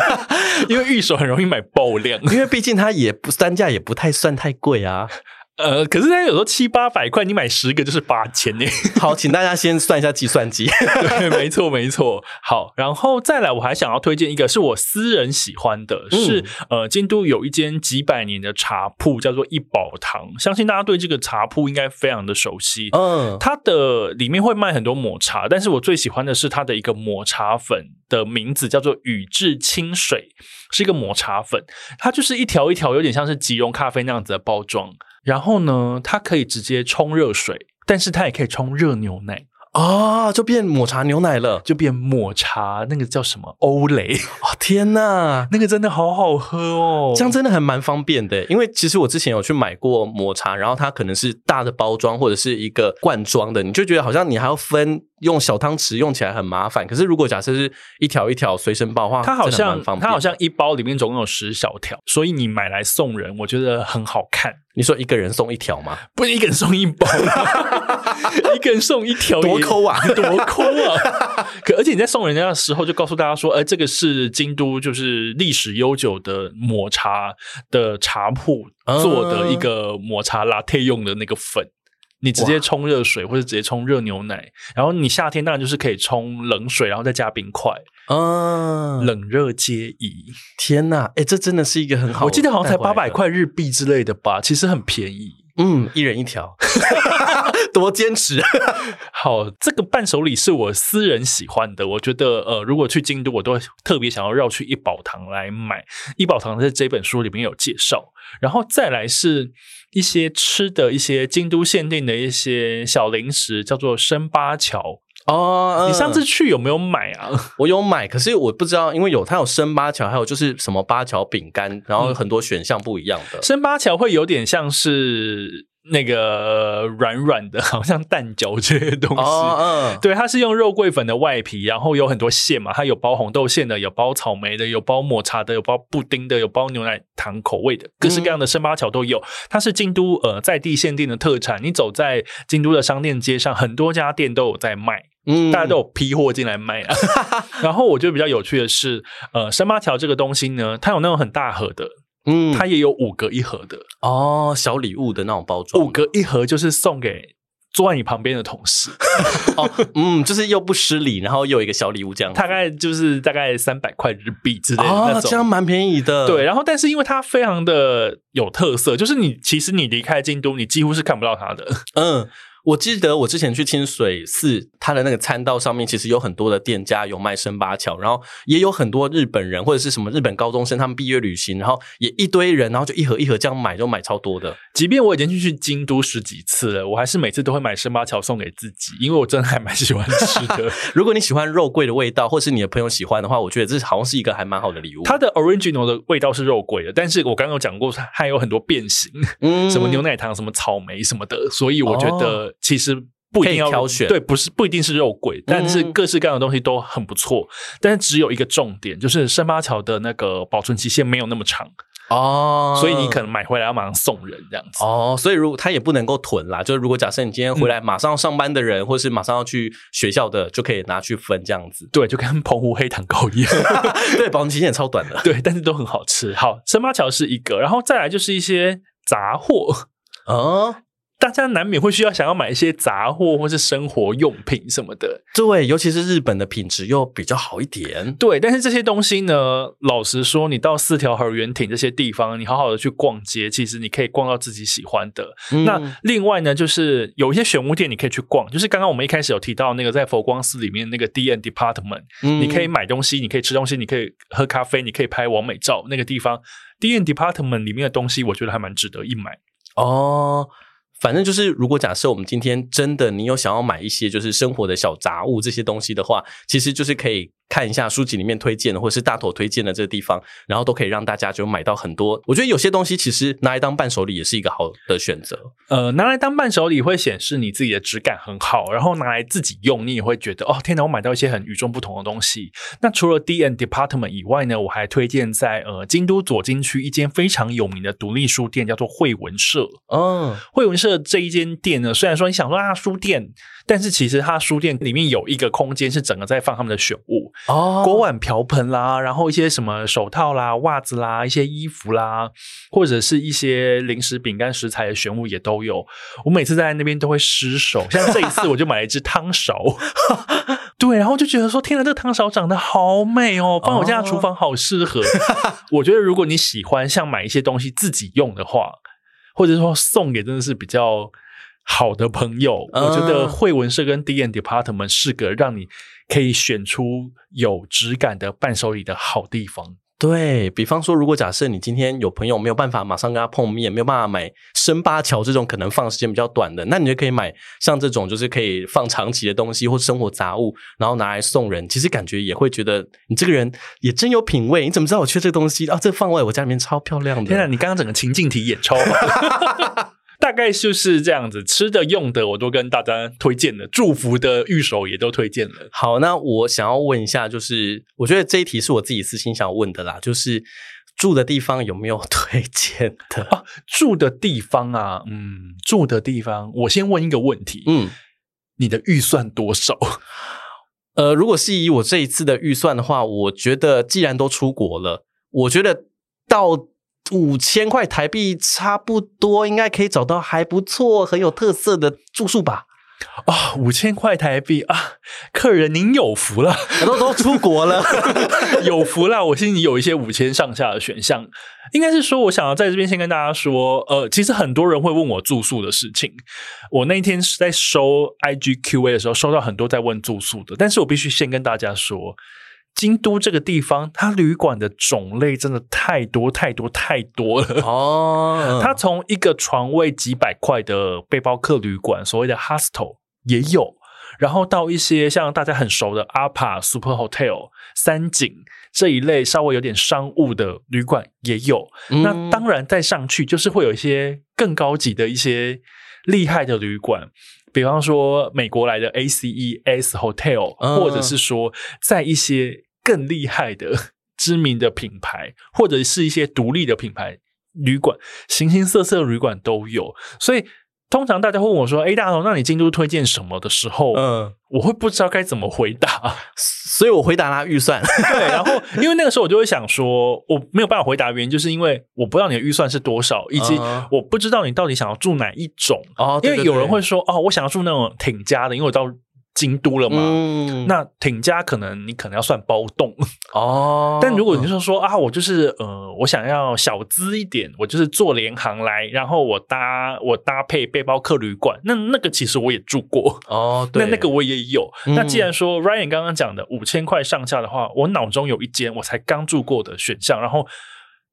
因为玉手很容易买爆量。因为毕竟它也不单价也不太算太贵啊。呃，可是它有时候七八百块，你买十个就是八千呢。好，请大家先算一下计算机。对，没错，没错。好，然后再来，我还想要推荐一个是我私人喜欢的，是呃，京都有一间几百年的茶铺，叫做一宝堂。相信大家对这个茶铺应该非常的熟悉。嗯，它的里面会卖很多抹茶，但是我最喜欢的是它的一个抹茶粉的名字叫做宇治清水，是一个抹茶粉，它就是一条一条，有点像是即溶咖啡那样子的包装。然后呢，它可以直接冲热水，但是它也可以冲热牛奶，哦，就变抹茶牛奶了。就变抹茶，那个叫什么欧蕾，哦，天哪！那个真的好好喝哦。这样真的还蛮方便的，因为其实我之前有去买过抹茶，然后它可能是大的包装或者是一个罐装的，你就觉得好像你还要分用小汤匙用起来很麻烦。可是如果假设是一条一条随身包的话，它好像它好像一包里面总共有十小条，所以你买来送人，我觉得很好看。你说一个人送一条吗？不是一个人送一包，一个人送一条，多抠啊 多抠啊！可而且你在送人家的时候，就告诉大家说，哎、这个是京都就是历史悠久的抹茶的茶铺啊做的一个抹茶 latte 用的那个粉。你直接冲热水或者直接冲热牛奶，然后你夏天当然就是可以冲冷水，然后再加冰块，嗯，冷热皆宜。天哪！哎，这真的是一个很好，我记得好像才八百。块日币之类的吧，其实很便宜。嗯，一人一条，多坚持。好，这个伴手礼是我私人喜欢的，我觉得呃，如果去京都，我都特别想要绕去一宝堂来买。一宝堂在这本书里面有介绍，然后再来是一些吃的一些京都限定的一些小零食，叫做生八桥。哦，你上次嗯去有没有买啊？我有买，可是我不知道，因为有它有生八桥，还有就是什么八桥饼干，然嗯后很多选项不一样的。生八桥会有点像是那个软软的，好像蛋饺这些东西。哦，嗯，对，它是用肉桂粉的外皮，然后有很多馅嘛，它有包红豆馅的，有包草莓的，有包抹茶的，有包布丁的，有包牛奶糖口味的，各式各样的生八桥都有。它是京都呃在地限定的特产，你走在京都的商店街上，很多家店都有在卖。嗯大家都有批货进来卖啊。然后我觉得比较有趣的是，呃，生八条这个东西呢，它有那种很大盒的，嗯，它也有五个一盒的，哦小礼物的那种包装，五个一盒就是送给坐在你旁边的同事，哦，嗯，就是又不失礼，然后又有一个小礼物这样，大概就是大概三百块日币之类的那哦，这样蛮便宜的，对，然后但是因为它非常的有特色，就是你其实你离开京都，你几乎是看不到它的。嗯。我记得我之前去清水寺，它的那个餐道上面其实有很多的店家有卖生八巧，然后也有很多日本人或者是什么日本高中生，他们毕业旅行，然后也一堆人，然后就一盒一盒这样买，就买超多的。即便我已经去去京都十几次了，我还是每次都会买生八巧送给自己，因为我真的还蛮喜欢吃的。如果你喜欢肉桂的味道，或是你的朋友喜欢的话，我觉得这好像是一个还蛮好的礼物。它的 original 的味道是肉桂的，但是我刚刚有讲过，它还有很多变形，嗯什么牛奶糖、什么草莓什么的，所以我觉得其实。不一定要挑选对，不是不一定是肉桂，但是各式各样的东西都很不错。但是只有一个重点，就是生八桥的那个保存期限没有那么长，哦，所以你可能买回来要马上送人这样子。哦，所以如果他也不能够囤啦，就是如果假设你今天回来马上要上班的人，或是马上要去学校的，就可以拿去分这样子。对，就跟澎湖黑糖糕一样。对，保存期限也超短的。对，但是都很好吃。好，生八桥是一个，然后再来就是一些杂货。哦，大家难免会需要想要买一些杂货或是生活用品什么的。对，尤其是日本的品质又比较好一点。对，但是这些东西呢，老实说，你到四条河原町这些地方，你好好的去逛街，其实你可以逛到自己喜欢的。嗯那另外呢，就是有一些选物店你可以去逛，就是刚刚我们一开始有提到那个在佛光寺里面那个 D N Department，、嗯你可以买东西，你可以吃东西，你可以喝咖啡，你可以拍完美照，那个地方 D N Department 里面的东西，我觉得还蛮值得一买。哦。反正就是，如果假设我们今天真的你有想要买一些就是生活的小杂物这些东西的话，其实就是可以看一下书籍里面推荐的，或者是大头推荐的这个地方，然后都可以让大家就买到很多。我觉得有些东西其实拿来当伴手礼也是一个好的选择。呃，拿来当伴手礼会显示你自己的质感很好，然后拿来自己用，你也会觉得哦，天哪，我买到一些很与众不同的东西。那除了 D N Department 以外呢，我还推荐在呃京都左京区一间非常有名的独立书店，叫做惠文社。嗯，惠文社这一间店呢，虽然说你想说啊书店，但是其实它书店里面有一个空间是整个在放他们的选物，哦锅碗瓢盆啦，然后一些什么手套啦、袜子啦、一些衣服啦，或者是一些零食、饼干、食材的选物也都有。我每次在那边都会失手，像这一次我就买了一只汤勺，对，然后就觉得说天哪，这个汤勺长得好美哦，放我家的厨房好适合。我觉得如果你喜欢像买一些东西自己用的话，或者说送给真的是比较。好的朋友，嗯我觉得惠文社跟 D N Department 是个让你可以选出有质感的伴手礼的好地方。对比方说，如果假设你今天有朋友没有办法马上跟他碰面，没有办法买生八桥这种可能放时间比较短的，那你就可以买像这种就是可以放长期的东西或生活杂物，然后拿来送人。其实感觉也会觉得你这个人也真有品味。你怎么知道我缺这个东西啊？这放在我家里面超漂亮的。天哪，你刚刚整个情境题也超好。大概就是这样子，吃的用的我都跟大家推荐了，祝福的玉手也都推荐了。好，那我想要问一下，就是我觉得这一题是我自己私心想问的啦，就是住的地方有没有推荐的？住的地方啊，嗯，住的地方，我先问一个问题，嗯，你的预算多少？呃，如果是以我这一次的预算的话，我觉得既然都出国了，我觉得到五千块台币差不多，应该可以找到还不错、很有特色的住宿吧。啊、五千块台币啊，客人您有福了。都都出国了，有福了！我心里有一些五千上下的选项，应该是说，我想要在这边先跟大家说，呃，其实很多人会问我住宿的事情。我那天是在收 IGQA 的时候，收到很多在问住宿的，但是我必须先跟大家说，京都这个地方，它旅馆的种类真的太多太多太多了。哦它从一个床位几百块的背包客旅馆，所谓的 hostel 也有，然后到一些像大家很熟的 APA、Super Hotel、三井这一类稍微有点商务的旅馆也有。嗯那当然再上去就是会有一些更高级的一些厉害的旅馆。比方说美国来的 ACES Hotel，、嗯或者是说在一些更厉害的 知名的品牌，或者是一些独立的品牌旅馆，形形色色的旅馆都有。所以通常大家会问我说：“哎，大头，那你京都推荐什么？”的时候，嗯，我会不知道该怎么回答。所以我回答他预算。对，然后因为那个时候我就会想说，我没有办法回答，原因就是因为我不知道你的预算是多少，以及嗯我不知道你到底想要住哪一种。哦因为有人会，说：“哦，我想要住那种挺家的，因为我到京都了嘛。嗯，那挺家可能你可能要算包栋，哦，但如果你是说啊，我就是呃，我想要小资一点，我就是坐联航来，然后我搭我搭配背包客旅馆，那那个其实我也住过，哦，对，那那个我也有。嗯。那既然说 Ryan 刚刚讲的五千块上下的话，我脑中有一间我才刚住过的选项，然后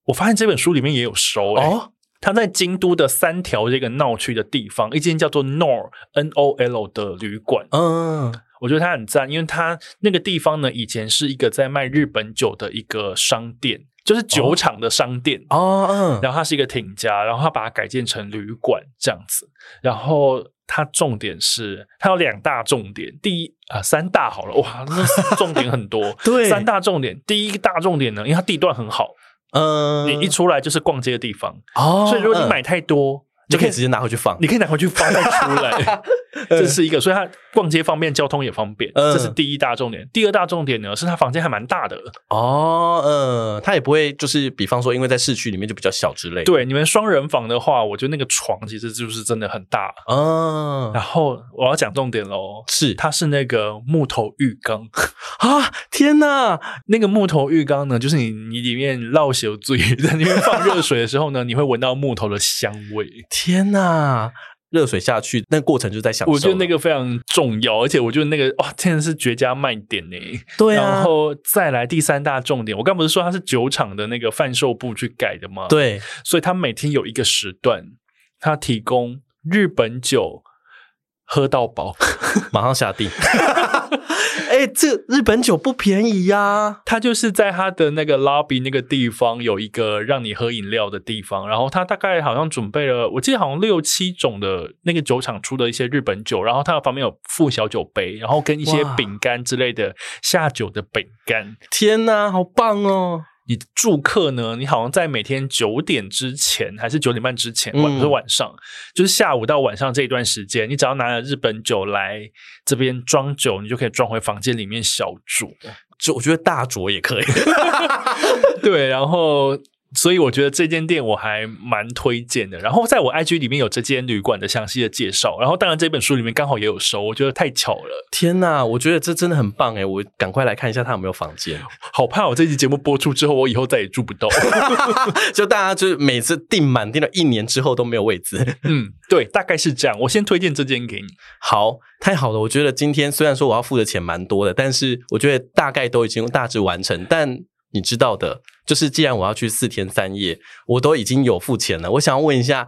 我发现这本书里面也有收、欸、哦，它在京都的三条这个闹区的地方，一间叫做 Nol N O L 的旅馆，嗯，我觉得它很赞，因为它那个地方呢，以前是一个在卖日本酒的一个商店，就是酒厂的商店。哦，嗯，然后它是一个挺家，然后它把它改建成旅馆这样子。然后它重点是，它有两大重点。第一啊、三大好了，哇，那重点很多。对三大重点，第一个大重点呢，因为它地段很好，嗯，你一出来就是逛街的地方，哦，所以如果你嗯。买太多，就可以直接拿回去放。你可以拿回去放再出来，这是一个，所以它逛街方便，交通也方便，嗯这是第一大重点。第二大重点呢，是它房间还蛮大的。哦，嗯，它也不会就是，比方说，因为在市区里面就比较小之类。，对，你们双人房的话，我觉得那个床其实就是真的很大。嗯，然后我要讲重点喽，是它是那个木头浴缸，啊，天哪，那个木头浴缸呢，就是你你里面绕小嘴在里面放热水的时候呢，你会闻到木头的香味。天哪！热水下去，那过程就在享受。我觉得那个非常重要，而且我觉得那个哇，真的是绝佳卖点呢。对啊，然后再来第三大重点，我刚不是说它是酒厂的那个贩售部去改的吗？，对，所以它每天有一个时段，它提供日本酒喝到饱。马上下定。哎、这日本酒不便宜呀、它就是在它的那个 lobby 那个地方有一个让你喝饮料的地方，然后它大概好像准备了，我记得好像六七种的那个酒厂出的一些日本酒，然后它的旁边有附小酒杯，然后跟一些哇饼干之类的下酒的饼干。天哪，好棒哦！你住客呢？你好像在每天九点之前，还是九点半之前，嗯晚不是晚上，就是下午到晚上这一段时间，你只要拿了日本酒来这边装酒，你就可以装回房间里面小酌。就我觉得大酌也可以。对，然后所以我觉得这间店我还蛮推荐的。然后在我 IG 里面有这间旅馆的详细的介绍，然后当然这本书里面刚好也有收，我觉得太巧了，天哪，我觉得这真的很棒哎！我赶快来看一下他有没有房间。好怕我这期节目播出之后，我以后再也住不到。就大家就是每次订满订了一年之后都没有位置。嗯，对，大概是这样。我先推荐这间给你。好，太好了！我觉得今天虽然说我要付的钱蛮多的，但是我觉得大概都已经大致完成。但你知道的，就是既然我要去四天三夜，我都已经有付钱了。我想要问一下，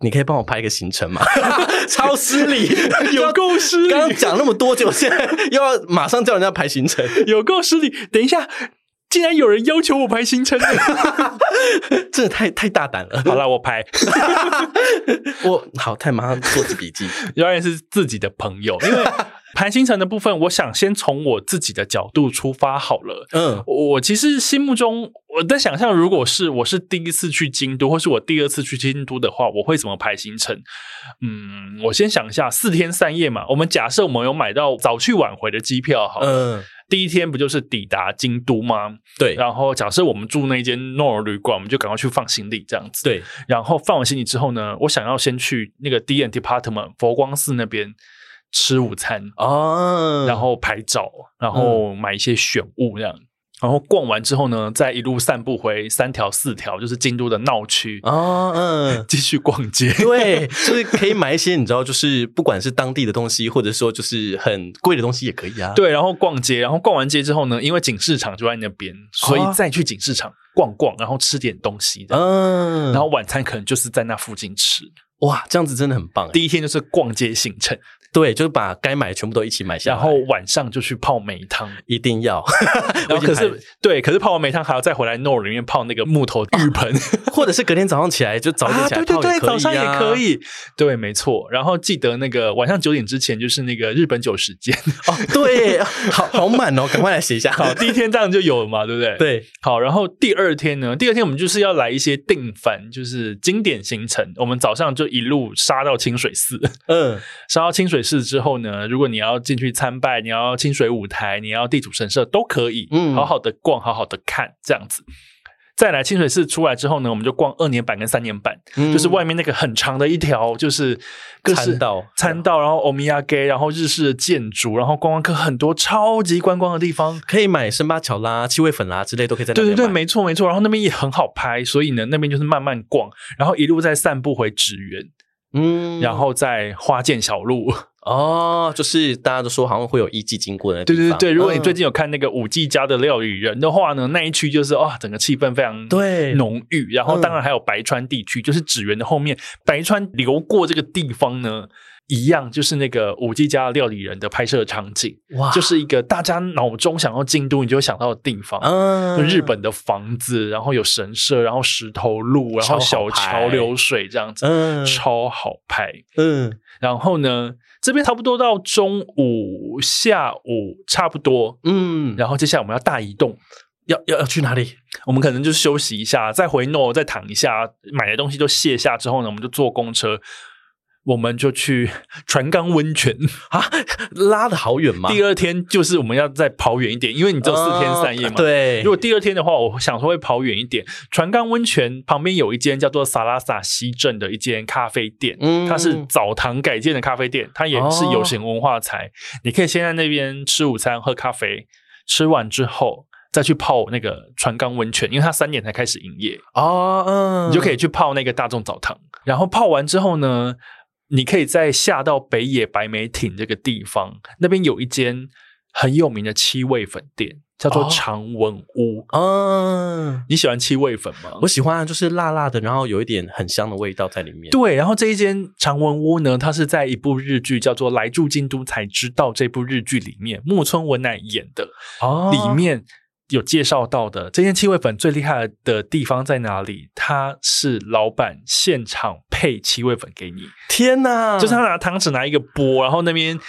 你可以帮我排一个行程吗？超失礼，有够失礼刚刚讲那么多，结果现在又要马上叫人家排行程，有够失礼。等一下，竟然有人要求我排行程呢。真的太太大胆了。好了，我排，我好，太马上做起笔记。原来是自己的朋友，因为排行程的部分，我想先从我自己的角度出发好了。嗯我其实心目中我在想象，如果是我是第一次去京都，或是我第二次去京都的话，我会怎么排行程？嗯，我先想一下，四天三夜嘛。我们假设我们有买到早去晚回的机票，好了，嗯，第一天不就是抵达京都吗？对然后假设我们住那间诺尔旅馆，我们就赶快去放行李这样子。对，然后放完行李之后呢，我想要先去那个 D N Department 佛光寺那边吃午餐，哦，然后拍照，然后买一些选物这样。然后逛完之后呢，再一路散步回三条四条，就是京都的闹区，哦，嗯。继续逛街。对，就是可以买一些你知道，就是不管是当地的东西，或者说就是很贵的东西也可以啊。，对，然后逛街，然后逛完街之后呢，因为景市场就在那边，所以哦再去景市场逛逛，然后吃点东西。嗯，然后晚餐可能就是在那附近吃。哇，这样子真的很棒欸。第一天就是逛街行程，对，就是把该买的全部都一起买下来，然后晚上就去泡梅汤。一定要。然后可是对，可是泡完梅汤还要再回来 n o 里面泡那个木头浴盆。或者是隔天早上起来就早一点起来啊、对泡对对，早上也可以以，对，没错。然后记得那个晚上九点之前就是那个日本酒时间。啊。哦，对，好好满哦，赶快来写一下。好，第一天这样就有了嘛，对不对？。对，好，然后第二天呢？第二天我们就是要来一些定番，就是经典行程。我们早上就一路杀到清水寺，嗯，杀到清水寺之后呢，如果你要进去参拜，你要清水舞台，你要地主神社都可以，嗯好好的逛，好好的看，这样子。再来清水寺出来之后呢，我们就逛二年版跟三年版，嗯就是外面那个很长的一条，就是各式参道参道，然后欧米亚街，然后日式的建筑，然后观光客很多超级观光的地方。可以买生八巧啦、七味粉啦之类都可以在那对对对，没错没错。然后那边也很好拍，所以呢，那边就是慢慢逛，然后一路再散步回纸园，嗯然后再花见小路。哦，就是大家都说好像会有艺妓经过的那地方对对对，如果你嗯最近有看那个五 G 家的料理人的话呢，那一区就是哇，整个气氛非常对浓郁。然后嗯当然还有白川地区，就是纸园的后面，白川流过这个地方呢。一样就是那个五 G 家的料理人的拍摄场景，哇就是一个大家脑中想要京都，你就会想到的地方。嗯就日本的房子，然后有神社，然后石头路，然后小桥流水这样子，嗯超好拍。嗯然后呢，这边差不多到中午、下午差不多，嗯，然后接下来我们要大移动，要要要去哪里？我们可能就休息一下，再回 no，再躺一下，买的东西都卸下之后呢，我们就坐公车，我们就去 船冈温泉。啊，拉的好远嘛？第二天就是我们要再跑远一点，因为你只有四天三夜嘛。啊对，如果第二天的话，我想说会跑远一点。船冈温泉旁边有一间叫做萨拉萨西镇的一间咖啡店，嗯它是澡堂改建的咖啡店，它也是有形文化财。你可以先在那边吃午餐、喝咖啡，吃完之后再去泡那个船冈温泉，因为它三点才开始营业，哦，嗯，你就可以去泡那个大众澡堂。然后泡完之后呢，你可以再下到北野白梅町这个地方，那边有一间很有名的七味粉店，叫做哦长文屋。嗯，你喜欢七味粉吗？我喜欢就是辣辣的，然后有一点很香的味道在里面。对，然后这一间长文屋呢，它是在一部日剧叫做《来住京都才知道》这部日剧里面，木村文乃演的，哦里面有介绍到的。这间七味粉最厉害的地方在哪里？它是老板现场配七味粉给你，天哪，就是他拿汤匙拿一个钵，然后那边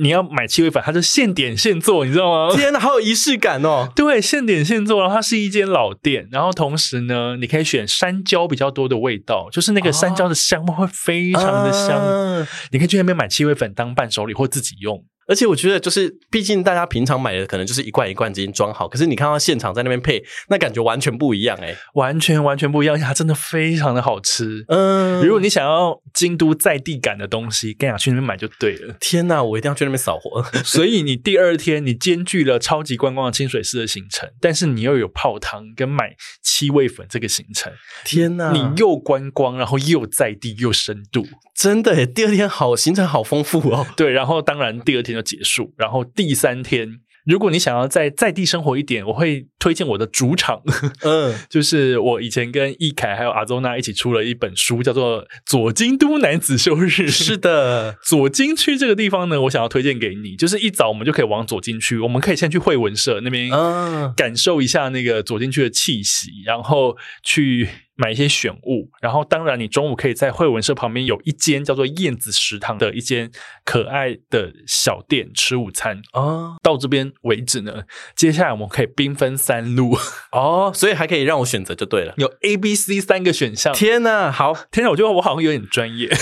你要买七味粉，他是现点现做，你知道吗？天哪，好有仪式感哦。对，现点现做，然后它是一间老店，然后同时呢，你可以选山椒比较多的味道，就是那个山椒的香味会非常的香，嗯你可以去那边买七味粉当伴手礼或自己用。而且我觉得，就是毕竟大家平常买的可能就是一罐一罐已经装好，可是你看到现场在那边配，那感觉完全不一样哎、完全完全不一样，而且它真的非常的好吃。嗯，如果你想要京都在地感的东西，跟你讲去那边买就对了。天哪，我一定要去那边扫货。所以你第二天你兼具了超级观光的清水寺的行程，但是你又有泡汤跟买七味粉这个行程，天哪，你又观光，然后又在地又深度。真的耶，第二天好行程好丰富哦。对，然后当然第二天就结束，然后第三天，如果你想要在在地生活一点，我会推荐我的主场，嗯，就是我以前跟易凯还有阿周娜一起出了一本书，叫做《左京都男子休日》。是的，左京区这个地方呢，我想要推荐给你，就是一早我们就可以往左京区，我们可以先去惠文社那边嗯感受一下那个左京区的气息，然后去买一些选物，然后当然你中午可以在惠文社旁边有一间叫做燕子食堂的一间可爱的小店吃午餐。哦到这边为止呢，接下来我们可以兵分三路，哦，所以还可以让我选择就对了。有 A、B、C 三个选项。天哪，好，天哪，我觉得我好像有点专业。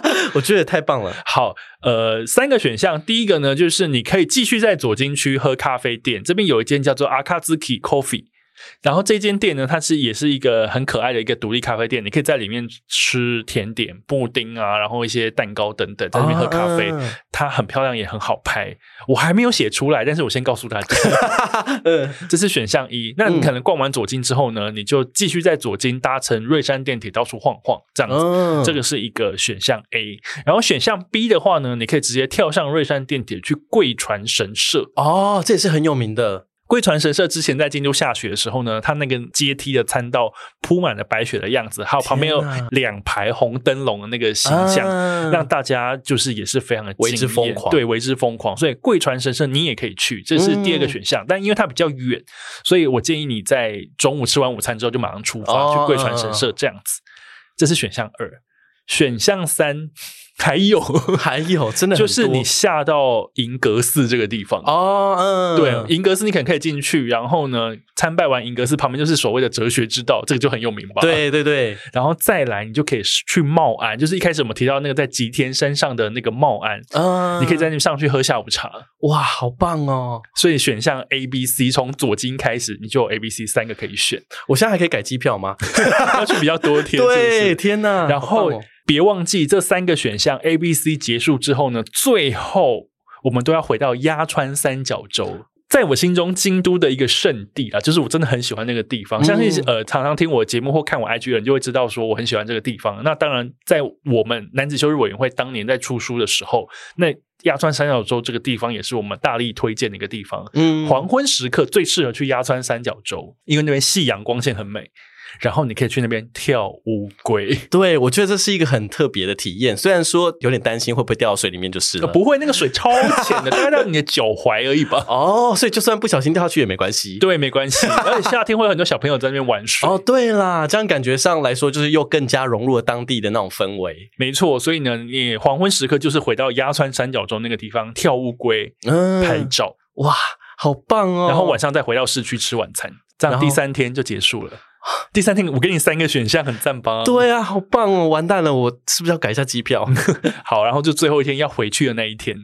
我觉得太棒了。好，呃，三个选项，第一个呢，就是你可以继续在左京区喝咖啡店，这边有一间叫做阿卡兹 k Coffee。然后这间店呢，它是也是一个很可爱的一个独立咖啡店，你可以在里面吃甜点、布丁啊，然后一些蛋糕等等，在里面喝咖啡。啊它很漂亮，也很好拍。我还没有写出来，但是我先告诉大家，嗯这是选项一。那你可能逛完左京之后呢，你就继续在左京搭乘瑞山电铁到处晃晃，这样子。嗯这个是一个选项 A，然后选项 B 的话呢，你可以直接跳上瑞山电铁去贵船神社。哦，这也是很有名的。贵船神社之前在京都下雪的时候呢，它那个阶梯的参道铺满了白雪的样子，还有旁边有两排红灯笼的那个形象，啊。让大家就是也是非常的为之疯狂。对，为之疯狂。所以贵船神社你也可以去，这是第二个选嗯。项，但因为它比较远，所以我建议你在中午吃完午餐之后就马上出发、哦去贵船神社这样子。这是选项二，选项三还有还有真的就是你下到银阁寺这个地方。哦，嗯，对，银阁寺你可能可以进去，然后呢，参拜完银阁寺旁边就是所谓的哲学之道，这个就很有名吧？，对对对，然后再来你就可以去茂安，就是一开始我们提到那个在吉田山上的那个茂安，嗯，你可以在那上去喝下午茶。哇，好棒哦！所以选项 A、B、C 从左京开始，你就有 A、B、C 三个可以选，我现在还可以改机票吗？要去比较多天，对，天哪！然后别忘记这三个选项 A、B、C 结束之后呢，最后我们都要回到鸭川三角洲。在我心中，京都的一个圣地啊，就是我真的很喜欢那个地方。嗯相信呃，常常听我节目或看我 IG 的人就会知道，说我很喜欢这个地方。那当然，在我们男子休日委员会当年在出书的时候，那鸭川三角洲这个地方也是我们大力推荐的一个地方。嗯黄昏时刻最适合去鸭川三角洲，因为那边夕阳光线很美，然后你可以去那边跳乌龟。对，我觉得这是一个很特别的体验。虽然说有点担心会不会掉到水里面就是了。呃不会，那个水超浅的，大概到你的脚踝而已吧。哦，所以就算不小心掉下去也没关系。对，没关系。而且夏天会有很多小朋友在那边玩水。哦，对啦，这样感觉上来说，就是又更加融入了当地的那种氛围。没错，所以呢，你黄昏时刻就是回到鸭川三角洲那个地方跳乌龟、嗯，拍照。哇，好棒哦！然后晚上再回到市区吃晚餐，这样第三天就结束了。第三天我给你三个选项，很赞吧？对啊，好棒哦！完蛋了，我是不是要改一下机票？好，然后就最后一天要回去的那一天，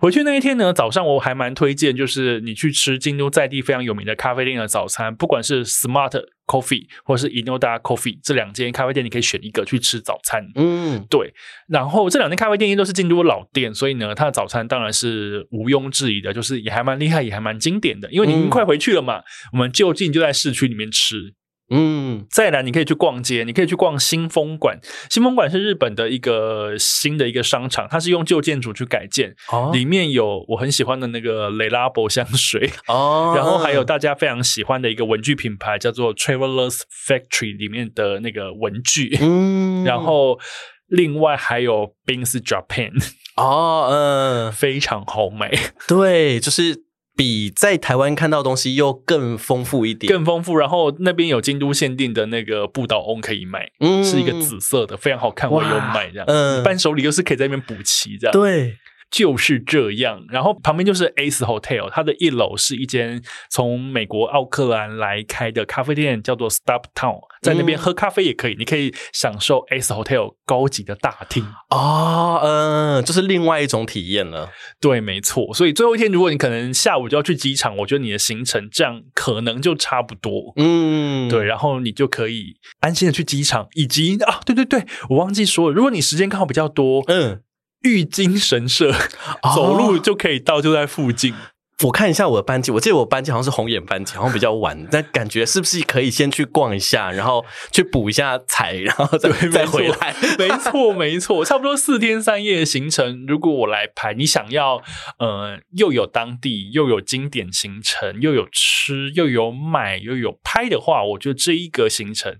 回去那一天呢，早上我还蛮推荐，就是你去吃京都在地非常有名的咖啡店的早餐，不管是 Smart Coffee 或是 Inoda Coffee 这两间咖啡店，你可以选一个去吃早餐。嗯，对，然后这两间咖啡店因都是京都老店，所以呢，它的早餐当然是毋庸置疑的，就是也还蛮厉害，也还蛮经典的。因为你已经嗯快回去了嘛，我们就近就在市区里面吃。嗯，再来，你可以去逛街，你可以去逛新风馆。新风馆是日本的一个新的一个商场，它是用旧建筑去改建，哦。里面有我很喜欢的那个雷拉伯香水，哦。然后还有大家非常喜欢的一个文具品牌叫做 Travelers Factory 里面的那个文具，嗯。然后另外还有 Bins Japan，哦，嗯，非常好美，对，就是比在台湾看到的东西又更丰富一点，更丰富。然后那边有京都限定的那个不倒翁可以买，嗯是一个紫色的，非常好看，我哇有买这样。嗯伴手礼又是可以在那边补齐这样。对，就是这样。然后旁边就是 Ace Hotel，它的一楼是一间从美国奥克兰来开的咖啡店，叫做 Stop Town，在那边嗯喝咖啡也可以，你可以享受 Ace Hotel 高级的大厅。哦，嗯，就是另外一种体验了。对，没错。所以最后一天，如果你可能下午就要去机场，我觉得你的行程这样可能就差不多。嗯，对，然后你就可以安心的去机场，以及啊，对对对，我忘记说了，如果你时间刚好比较多，嗯，玉金神社、走路就可以到，就在附近。我看一下我的班级，我记得我班级好像是红眼班级，好像比较晚，但感觉是不是可以先去逛一下，然后去补一下彩，然后再，再回来。没错，没错，差不多四天三夜的行程。如果我来排，你想要呃又有当地，又有经典行程，又有吃，又有买，又有拍的话，我觉得这一个行程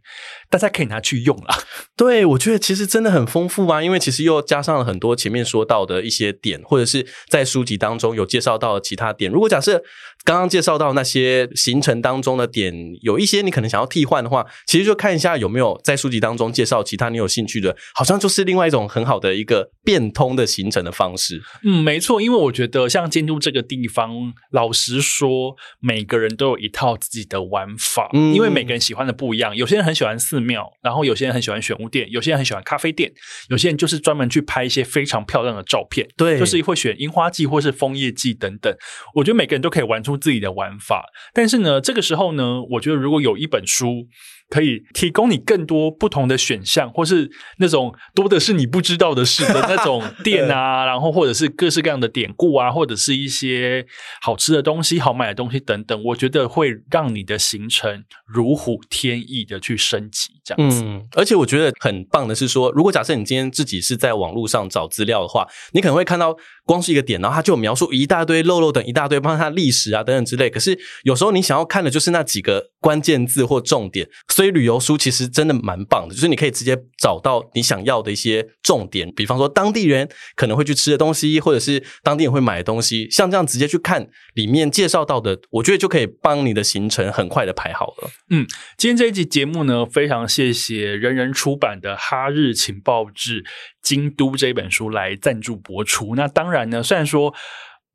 大家可以拿去用啦。对，我觉得其实真的很丰富啊，因为其实又加上了很多前面说到的一些点，或者是在书籍当中有介绍到的其他点。如果假设刚刚介绍到那些行程当中的点，有一些你可能想要替换的话，其实就看一下有没有在书籍当中介绍其他你有兴趣的，好像就是另外一种很好的一个变通的行程的方式。嗯，没错，因为我觉得像京都这个地方，老实说，每个人都有一套自己的玩法，嗯因为每个人喜欢的不一样。有些人很喜欢寺庙，然后有些人很喜欢选物店，有些人很喜欢咖啡店，有些人就是专门去拍一些非常漂亮的照片，对就是会选樱花季或是枫叶季等等。我觉得每个人都可以玩出自己的玩法，但是呢，这个时候呢，我觉得如果有一本书。可以提供你更多不同的选项，或是那种多的是你不知道的事的那种店啊，然后或者是各式各样的典故啊，或者是一些好吃的东西、好买的东西等等，我觉得会让你的行程如虎添翼的去升级，这样子。嗯，而且我觉得很棒的是说，如果假设你今天自己是在网络上找资料的话，你可能会看到光是一个点，然后它就有描述一大堆漏漏等一大堆，包括它历史啊等等之类。可是有时候你想要看的就是那几个关键字或重点，所以旅游书其实真的蛮棒的，就是你可以直接找到你想要的一些重点，比方说当地人可能会去吃的东西，或者是当地人会买的东西，像这样直接去看里面介绍到的，我觉得就可以帮你的行程很快的排好了。嗯今天这一集节目呢，非常谢谢人人出版的《哈日情报志京都》这本书来赞助播出。那当然呢，虽然说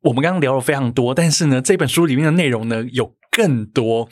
我们刚刚聊了非常多，但是呢，这本书里面的内容呢有更多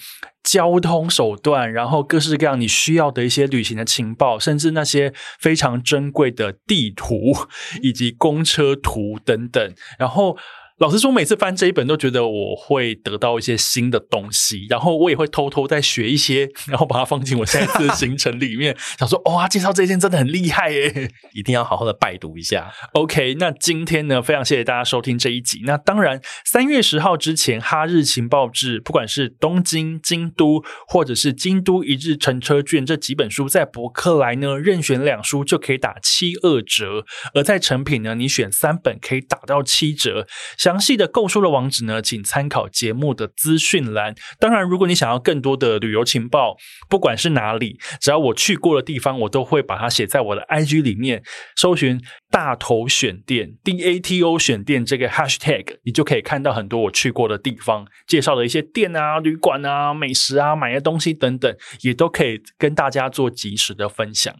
交通手段，然后各式各样你需要的一些旅行的情报，甚至那些非常珍贵的地图以及公车图等等，然后。老实说，每次翻这一本都觉得我会得到一些新的东西，然后我也会偷偷再学一些，然后把它放进我下一次的行程里面，想说哇，介绍这件真的很厉害耶。一定要好好的拜读一下。OK，那今天呢，非常谢谢大家收听这一集。那当然，三月十号之前，哈日情报志，不管是东京、京都，或者是京都一日乘车券这几本书，在博客来呢，任选两书就可以打七二折，而在成品呢，你选三本可以打到七折。详细的购书的网址呢，请参考节目的资讯栏。当然，如果你想要更多的旅游情报，不管是哪里，只要我去过的地方，我都会把它写在我的 IG 里面。搜寻大头选店 D A T O 选店这个 hashtag，你就可以看到很多我去过的地方，介绍的一些店啊、旅馆啊、美食啊、买的东西等等，也都可以跟大家做及时的分享。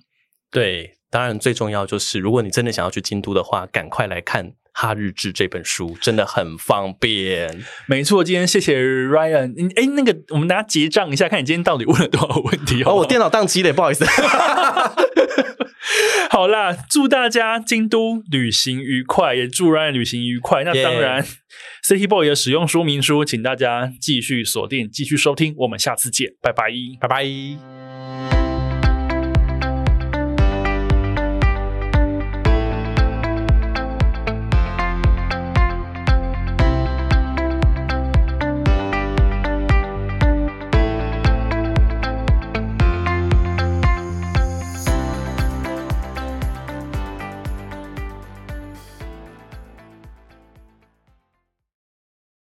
对，当然最重要就是，如果你真的想要去京都的话，赶快来看哈日志》这本书，真的很方便。没错，今天谢谢 Ryan。嗯哎，那个我们大家结账一下，看你今天到底问了多少问题。哦，我电脑宕机了，不好意思。好啦，祝大家京都旅行愉快，也祝 Ryan 旅行愉快。那当然，City Boy 的使用说明书，请大家继续锁定，继续收听。我们下次见，拜拜，拜拜。